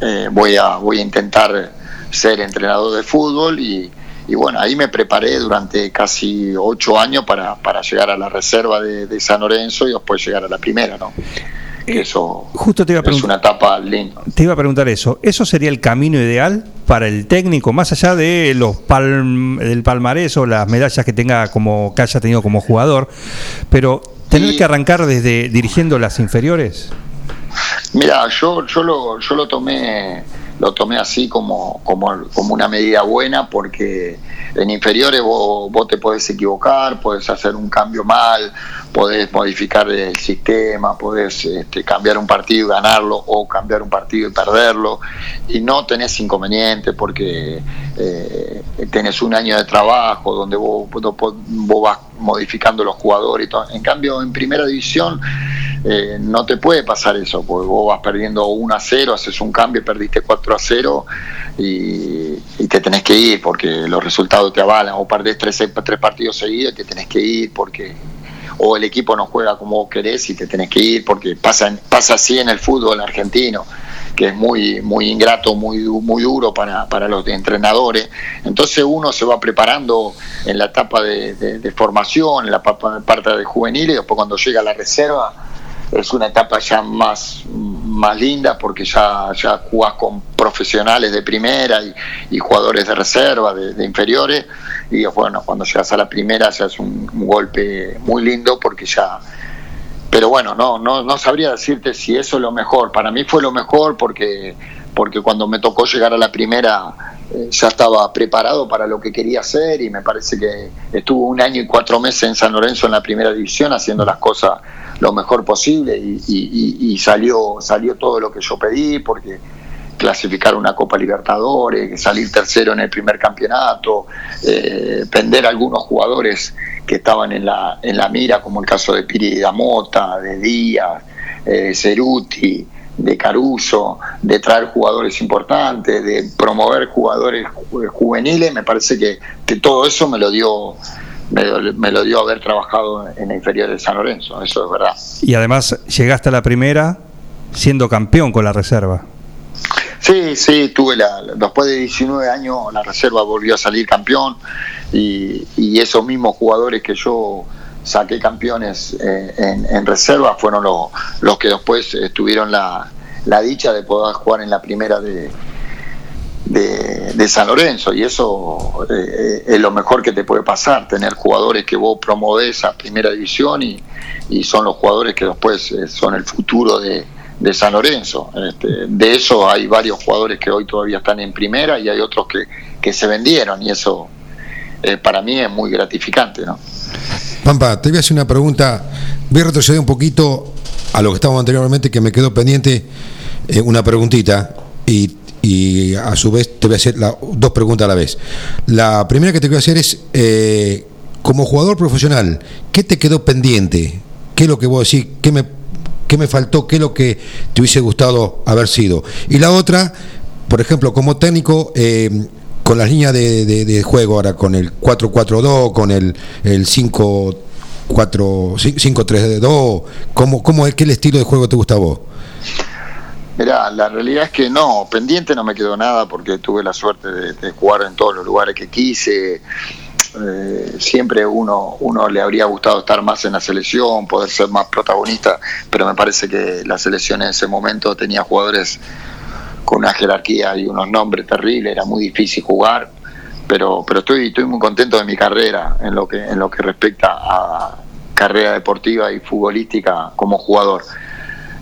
eh, voy, a, voy a intentar ser entrenador de fútbol y, bueno, ahí me preparé durante casi ocho años para, para llegar a la reserva de, de San Lorenzo y después llegar a la primera, ¿no? Que eso Justo te iba a es preguntar. una etapa linda. Te iba a preguntar eso. ¿Eso sería el camino ideal para el técnico, más allá de los palm, del palmarés o las medallas que tenga como que haya tenido como jugador? Pero tener que arrancar desde dirigiendo las inferiores. Mira, yo, yo lo, yo lo tomé, lo tomé así como, como, como una medida buena porque en inferiores vos, vos te podés equivocar, podés hacer un cambio mal, podés modificar el sistema, podés este, cambiar un partido y ganarlo o cambiar un partido y perderlo y no tenés inconveniente porque eh, tenés un año de trabajo donde vos, vos, vas modificando los jugadores y todo. En cambio, en primera división eh, no te puede pasar eso, porque vos vas perdiendo 1 a 0, haces un cambio y perdiste 4 a 0 y, te tenés que ir porque los resultados te avalan, o perdés tres, tres partidos seguidos y te tenés que ir porque o el equipo no juega como vos querés y te tenés que ir porque pasa, pasa así en el fútbol argentino que es muy muy ingrato, muy muy duro para, para los entrenadores. Entonces uno se va preparando en la etapa de, de- formación, en la pa- parte de juvenil y después cuando llega a la reserva es una etapa ya más, más linda porque ya, ya jugás con profesionales de primera y, y jugadores de reserva, de, inferiores, y bueno, cuando llegas a la primera ya es un, un golpe muy lindo porque ya... Pero bueno, no, no, no sabría decirte si eso es lo mejor. Para mí fue lo mejor porque, porque cuando me tocó llegar a la primera eh, ya estaba preparado para lo que quería hacer y me parece que estuvo un año y cuatro meses en San Lorenzo en la primera división haciendo las cosas lo mejor posible y, salió, salió todo lo que yo pedí porque clasificar una Copa Libertadores, salir tercero en el primer campeonato, eh, algunos jugadores que estaban en la, en la mira, como el caso de Piri Damota, de Díaz, eh, Ceruti, de Caruso, de traer jugadores importantes, de promover jugadores ju- juveniles, me parece que, que todo eso me lo dio me, lo- me lo dio haber trabajado en la inferior de San Lorenzo, eso es verdad. Y además llegaste a la primera siendo campeón con la reserva. Sí, sí, tuve la, después de 19 años la reserva volvió a salir campeón y, y esos mismos jugadores que yo saqué campeones eh, en, en reserva fueron los, los que después eh, tuvieron la, la dicha de poder jugar en la primera de, de, San Lorenzo y eso eh, es lo mejor que te puede pasar, tener jugadores que vos promovés a primera división y, y son los jugadores que después eh, son el futuro de, de San Lorenzo. Este, de eso hay varios jugadores que hoy todavía están en primera y hay otros que, que se vendieron y eso para mí es muy gratificante. ¿no? Pampa, te voy a hacer una pregunta. Voy a retroceder un poquito a lo que estábamos anteriormente, que me quedó pendiente eh, una preguntita y, y a su vez te voy a hacer la- dos preguntas a la vez. La primera que te voy a hacer es, eh, como jugador profesional, ¿qué te quedó pendiente? ¿Qué es lo que vos decís? ¿Qué me, qué me faltó? ¿Qué es lo que te hubiese gustado haber sido? Y la otra, por ejemplo, como técnico, eh, con las líneas de, de- juego ahora, con el 4-4-2, con el, el 5 4 5-3-2, ¿cómo, cómo es, ¿qué el estilo de juego te gusta a vos? Mirá, la realidad es que no, pendiente no me quedó nada porque tuve la suerte de, de jugar en todos los lugares que quise. Eh, siempre uno, uno le habría gustado estar más en la selección, poder ser más protagonista, pero me parece que la selección en ese momento tenía jugadores con una jerarquía y unos nombres terribles, era muy difícil jugar, pero, pero estoy, estoy muy contento de mi carrera en lo que, en lo que respecta a carrera deportiva y futbolística como jugador.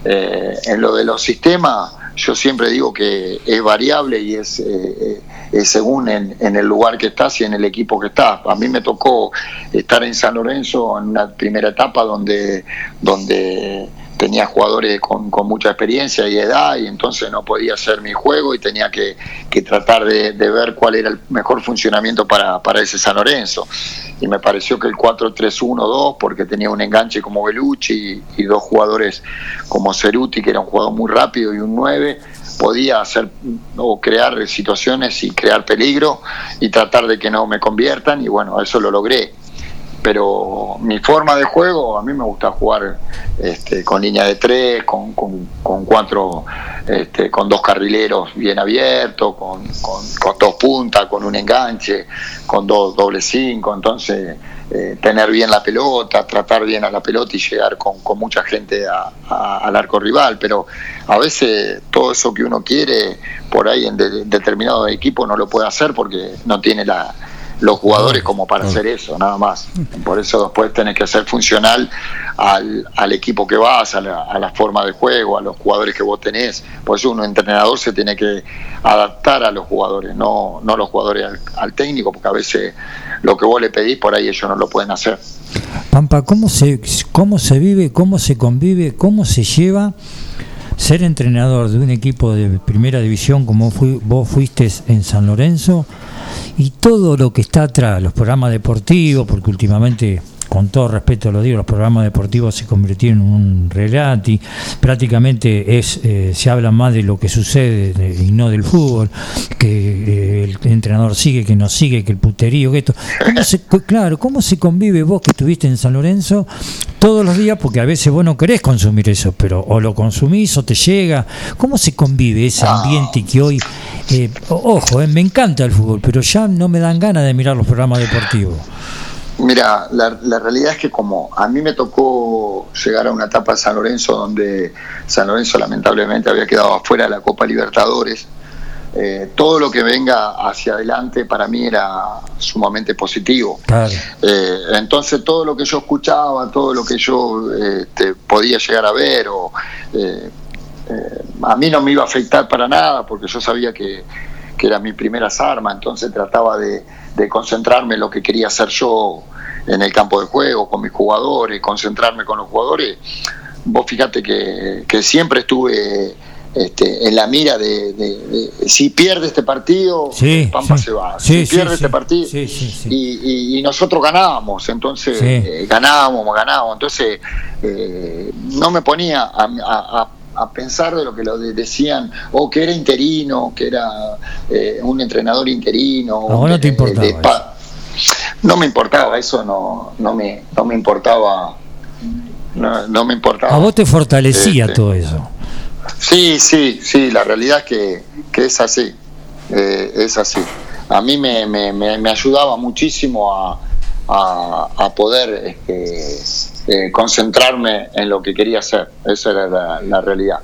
Eh, en lo de los sistemas, yo siempre digo que es variable y es, eh, es según en, en el lugar que estás y en el equipo que estás. A mí me tocó estar en San Lorenzo en una primera etapa donde, donde tenía jugadores con, con mucha experiencia y edad y entonces no podía hacer mi juego y tenía que, que tratar de, ver cuál era el mejor funcionamiento para, para ese San Lorenzo. Y me pareció que el 4-3-1-2, porque tenía un enganche como Belucci y, y dos jugadores como Ceruti, que era un jugador muy rápido, y un 9, podía hacer o crear situaciones y crear peligro y tratar de que no me conviertan y bueno, eso lo logré pero mi forma de juego, a mí me gusta jugar este, con línea de tres, con, con, cuatro, este, con dos carrileros bien abiertos, con, con, dos puntas, con un enganche, con dos doble cinco, entonces eh, tener bien la pelota, tratar bien a la pelota y llegar con, mucha gente a- al arco rival, pero a veces todo eso que uno quiere por ahí en de- determinado equipo no lo puede hacer porque no tiene la los jugadores como para hacer eso, nada más. Por eso después tenés que ser funcional al, al equipo que vas, a la, a la forma de juego, a los jugadores que vos tenés. Por eso un entrenador se tiene que adaptar a los jugadores, no, no los jugadores al, al técnico, porque a veces lo que vos le pedís por ahí ellos no lo pueden hacer. Pampa, ¿cómo se, ¿cómo se vive, cómo se convive, cómo se lleva ser entrenador de un equipo de primera división como fui- vos fuiste en San Lorenzo y todo lo que está atrás, los programas deportivos, porque últimamente, con todo respeto lo digo, los programas deportivos se convirtieron en un relati, prácticamente es eh, se habla más de lo que sucede de- y no del fútbol, que eh, el entrenador sigue, que no sigue, que el puterío, que esto. ¿Cómo se, claro, ¿cómo se convive vos que estuviste en San Lorenzo todos los días? Porque a veces vos no querés consumir eso, pero o lo consumís o te llega. ¿Cómo se convive ese ambiente que hoy, eh, ojo, eh, me encanta el fútbol, pero ya no me dan ganas de mirar los programas deportivos? Mira, la, la realidad es que como a mí me tocó llegar a una etapa de San Lorenzo donde San Lorenzo lamentablemente había quedado afuera de la Copa Libertadores, eh, todo lo que venga hacia adelante para mí era sumamente positivo. Claro. Eh, entonces todo lo que yo escuchaba, todo lo que yo este, podía llegar a ver, o, eh, eh, a mí no me iba a afectar para nada porque yo sabía que, que era mi primera arma, entonces trataba de, de concentrarme en lo que quería hacer yo en el campo de juego, con mis jugadores, concentrarme con los jugadores. Vos fíjate que, que siempre estuve este, en la mira de, de- de- si pierde este partido, Sí, Pampa sí. se va. Sí, si pierde este partido, y, y- y nosotros ganábamos, entonces eh, ganábamos, ganábamos, entonces eh, no me ponía a, a- a- a pensar de lo que lo de- decían, o que era interino, que era eh, un entrenador interino. Vos no te importaba de No me importaba, eso no, no, me, no me importaba. No, no me importaba. A vos te fortalecía Este, todo eso. Sí, sí, sí, la realidad es que, que es así, eh, es así. A mí me, me, me, me ayudaba muchísimo a, a, a poder este, eh, concentrarme en lo que quería hacer, esa era la, realidad.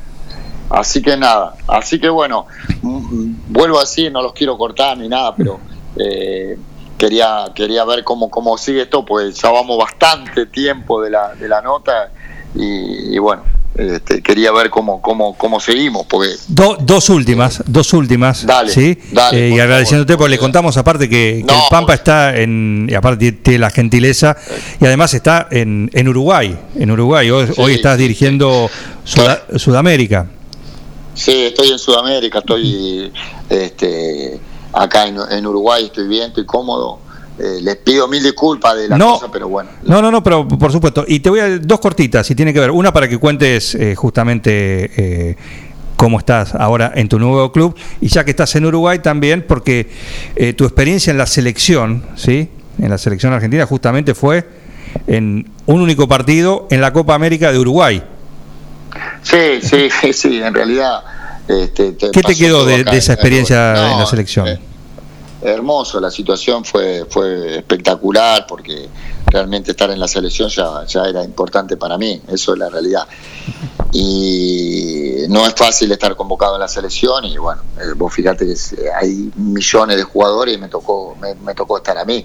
Así que nada, así que bueno, mm, mm, vuelvo a decir, no los quiero cortar ni nada, pero eh, quería quería ver cómo, cómo sigue esto, pues ya vamos bastante tiempo de la, de la nota y bueno, este, quería ver cómo, cómo, cómo seguimos, porque Do- dos últimas, dos últimas. Dale, ¿sí? dale, Eh, y agradeciéndote favor, porque le contamos aparte que, el Pampa está en. Y aparte tiene la gentileza. Y además está en, en Uruguay. En Uruguay. Hoy, Sí, hoy estás dirigiendo Suda- Sudamérica. Sí, estoy en Sudamérica, estoy este, acá en, en Uruguay, estoy bien, estoy cómodo. Eh, les pido mil disculpas de la No. cosa, pero bueno. No, no, no, pero por supuesto. Y te voy a dos cortitas, si tiene que ver. Una para que cuentes eh, justamente eh, cómo estás ahora en tu nuevo club. Y ya que estás en Uruguay también, porque eh, tu experiencia en la selección, ¿sí? En la selección argentina justamente fue en un único partido en la Copa América de Uruguay. Sí, sí, (laughs) sí, en realidad. Este, ¿Qué te quedó de, esa en- experiencia No, en la selección? Hermoso, la situación fue, fue espectacular porque realmente estar en la selección ya, ya era importante para mí, eso es la realidad. Y no es fácil estar convocado en la selección y bueno, eh, vos fíjate que hay millones de jugadores y me tocó, me, me tocó estar a mí,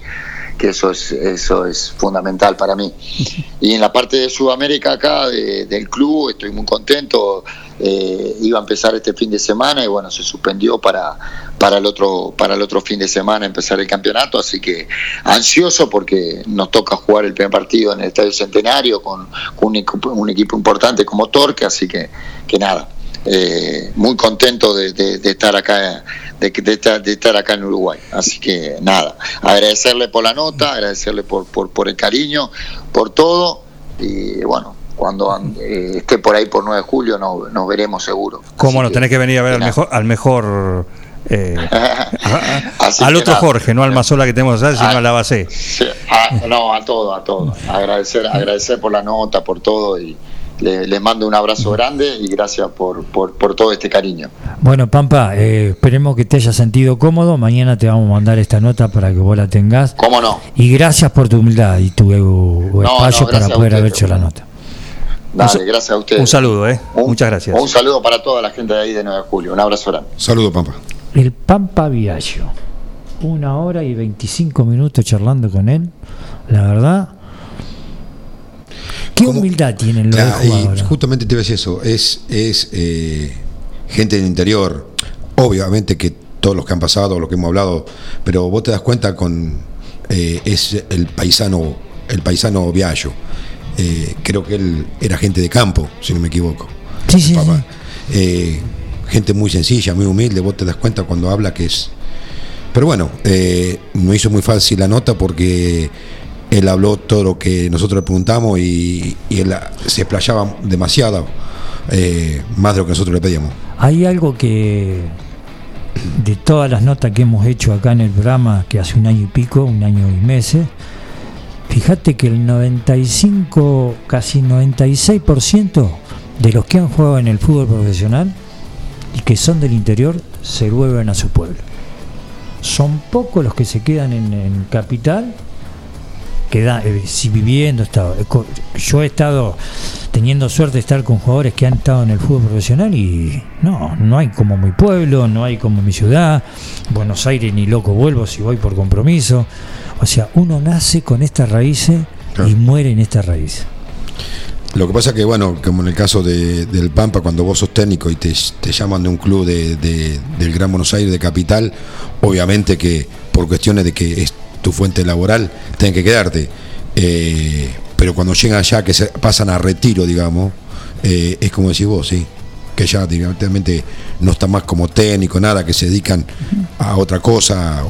que eso es, eso es fundamental para mí. (laughs) Y en la parte de Sudamérica acá, de- del club, estoy muy contento. Eh, iba a empezar este fin de semana y bueno, se suspendió para, para, el otro, para el otro fin de semana empezar el campeonato, así que ansioso porque nos toca jugar el primer partido en el Estadio Centenario con, con un, equipo, un equipo importante como Torque, así que, que nada. eh, muy contento de, de- de estar acá de, que- de estar, de estar acá en Uruguay así que nada agradecerle por la nota agradecerle por, por, por el cariño por todo y bueno cuando eh, esté por ahí por 9 de julio nos, nos veremos seguro ¿Cómo no? Tenés que venir a ver al nada. mejor, al mejor eh, (laughs) al otro nada. Jorge, no al Mazola que tenemos allá, sino Ah. a la base. Sí, a- no, a todo, a todo. Agradecer, agradecer por la nota, por todo y le- les mando un abrazo grande y gracias por, por, por todo este cariño. Bueno, Pampa, eh, esperemos que te hayas sentido cómodo. Mañana te vamos a mandar esta nota para que vos la tengas. ¿Cómo no? Y gracias por tu humildad y tu no, espacio para poder haber hecho la nota. Dale, gracias a ustedes. Un saludo, ¿eh? Un- Muchas gracias. Un saludo para toda la gente de ahí de 9 de julio. Un abrazo grande. Saludo, Pampa. El Pampa Viallo. Una hora y 25 minutos charlando con él. La verdad. ¿Qué ¿Cómo? humildad tienen los Claro, jugadores? justamente te ves eso, es, es eh, gente del interior, obviamente que todos los que han pasado, los que hemos hablado, pero vos te das cuenta con eh, es el paisano, el paisano Viallo. Eh, creo que él era gente de campo, si no me equivoco. Sí, sí, Papá. sí. Eh, gente muy sencilla, muy humilde, vos te das cuenta cuando habla que es. Pero bueno, eh, me hizo muy fácil la nota porque él habló todo lo que nosotros le preguntamos y, él se explayaba demasiado, eh, más de lo que nosotros le pedíamos. Hay algo que de todas las notas que hemos hecho acá en el programa, que hace un año y pico, un año y meses, fíjate que el 95, casi 96% de los que han jugado en el fútbol profesional y que son del interior se vuelven a su pueblo. Son pocos los que se quedan en, en capital queda, eh, si viviendo, estado, eh, yo he estado teniendo suerte de estar con jugadores que han estado en el fútbol profesional y no, no hay como mi pueblo, no hay como mi ciudad, Buenos Aires ni loco vuelvo si voy por compromiso, o sea, uno nace con estas raíces Claro. y muere en estas raíces. Lo que pasa que, bueno, como en el caso de- del Pampa, cuando vos sos técnico y te, te llaman de un club de, de- del Gran Buenos Aires, de capital, obviamente que por cuestiones de que es tu fuente laboral, tienen que quedarte. Eh, pero cuando llegan allá, que se pasan a retiro, digamos, eh, es como decís vos, sí, que ya directamente no están más como técnico, nada, que se dedican a otra cosa.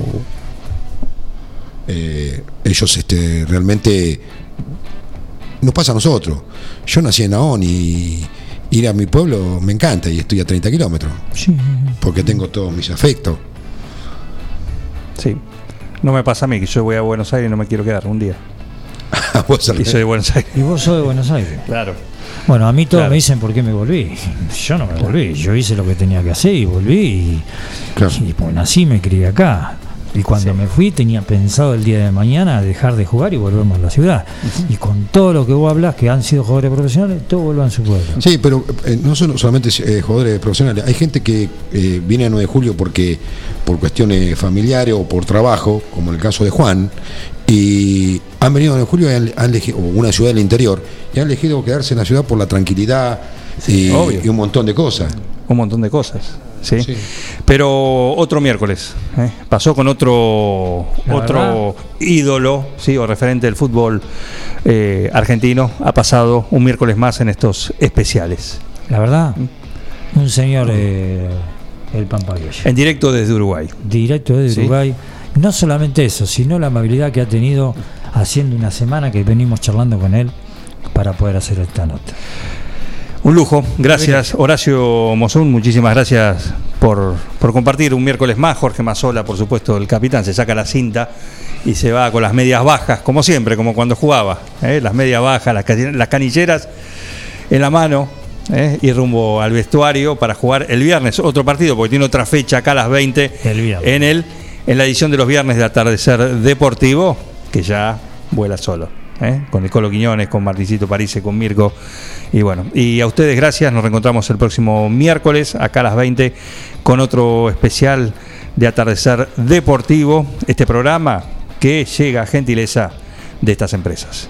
eh, ellos este, realmente nos pasa a nosotros. Yo nací en Naón y ir a mi pueblo me encanta y estoy a 30 kilómetros, Sí, porque tengo todos mis afectos. Sí. No me pasa a mí, que yo voy a Buenos Aires y no me quiero quedar un día. (laughs) Vos al- Y soy de Buenos Aires. Y vos sos de Buenos Aires. Claro. Bueno, a mí todos Claro. me dicen por qué me volví. Yo no me volví. Yo hice lo que tenía que hacer y volví. Y, Claro. y pues nací y me crié acá. Y cuando me fui tenía pensado el día de mañana dejar de jugar y volverme a la ciudad. Y con todo lo que vos hablas, que han sido jugadores profesionales, todos vuelvan a su pueblo. Sí, pero eh, no son solamente eh, jugadores profesionales, hay gente que eh, viene a 9 de julio porque por cuestiones familiares o por trabajo, como en el caso de Juan, y han venido a 9 de julio y han, han elegido, o una ciudad del interior, y han elegido quedarse en la ciudad por la tranquilidad y, obvio. y un montón de cosas. Un montón de cosas. ¿sí? Sí. Pero otro miércoles. ¿eh? Pasó con otro, La otro ídolo ¿sí? o referente del fútbol eh, argentino. Ha pasado un miércoles más en estos especiales. La verdad, un señor, eh, el Pampagueya. En directo desde Uruguay. directo desde Sí. Uruguay. No solamente eso, sino la amabilidad que ha tenido haciendo una semana que venimos charlando con él para poder hacer esta nota. Un lujo. Gracias, Horacio Mozún. Muchísimas gracias por, por compartir un miércoles más. Jorge Mazola, por supuesto, el capitán, se saca la cinta y se va con las medias bajas, como siempre, como cuando jugaba. ¿eh? Las medias bajas, las, cani- las canilleras en la mano ¿eh? y rumbo al vestuario para jugar el viernes. Otro partido, porque tiene otra fecha acá a las 20 El viernes. en, el, en la edición de los viernes de Atardecer Deportivo, que ya vuela solo. ¿Eh? Con Nicolo Quiñones, con Marticito Parise, con Mirko. Y bueno, y a ustedes gracias. Nos reencontramos el próximo miércoles, acá a las 20, con otro especial de Atardecer Deportivo. Este programa que llega a gentileza de estas empresas.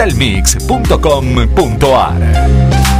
www.neutralmix.com.ar.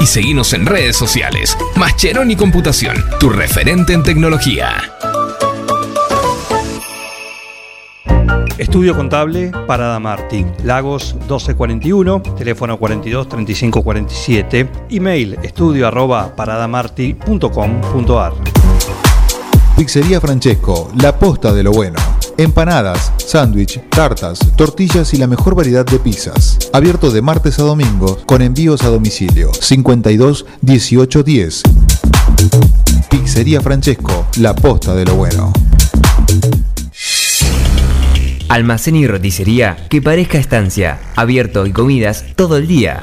y seguinos en redes sociales. Mascheroni Computación, tu referente en tecnología. Estudio Contable Parada Martí, Lagos 1241, teléfono 42 35 47, email estudio arroba paradamarti.com.ar. Pizzería Francesco, la posta de lo bueno. Empanadas, sándwich, tartas, tortillas y la mejor variedad de pizzas. Abierto de martes a domingo con envíos a domicilio. 52 18 10. Pizzería Francesco, la posta de lo bueno. Almacén y roticería que parezca estancia, abierto y comidas todo el día.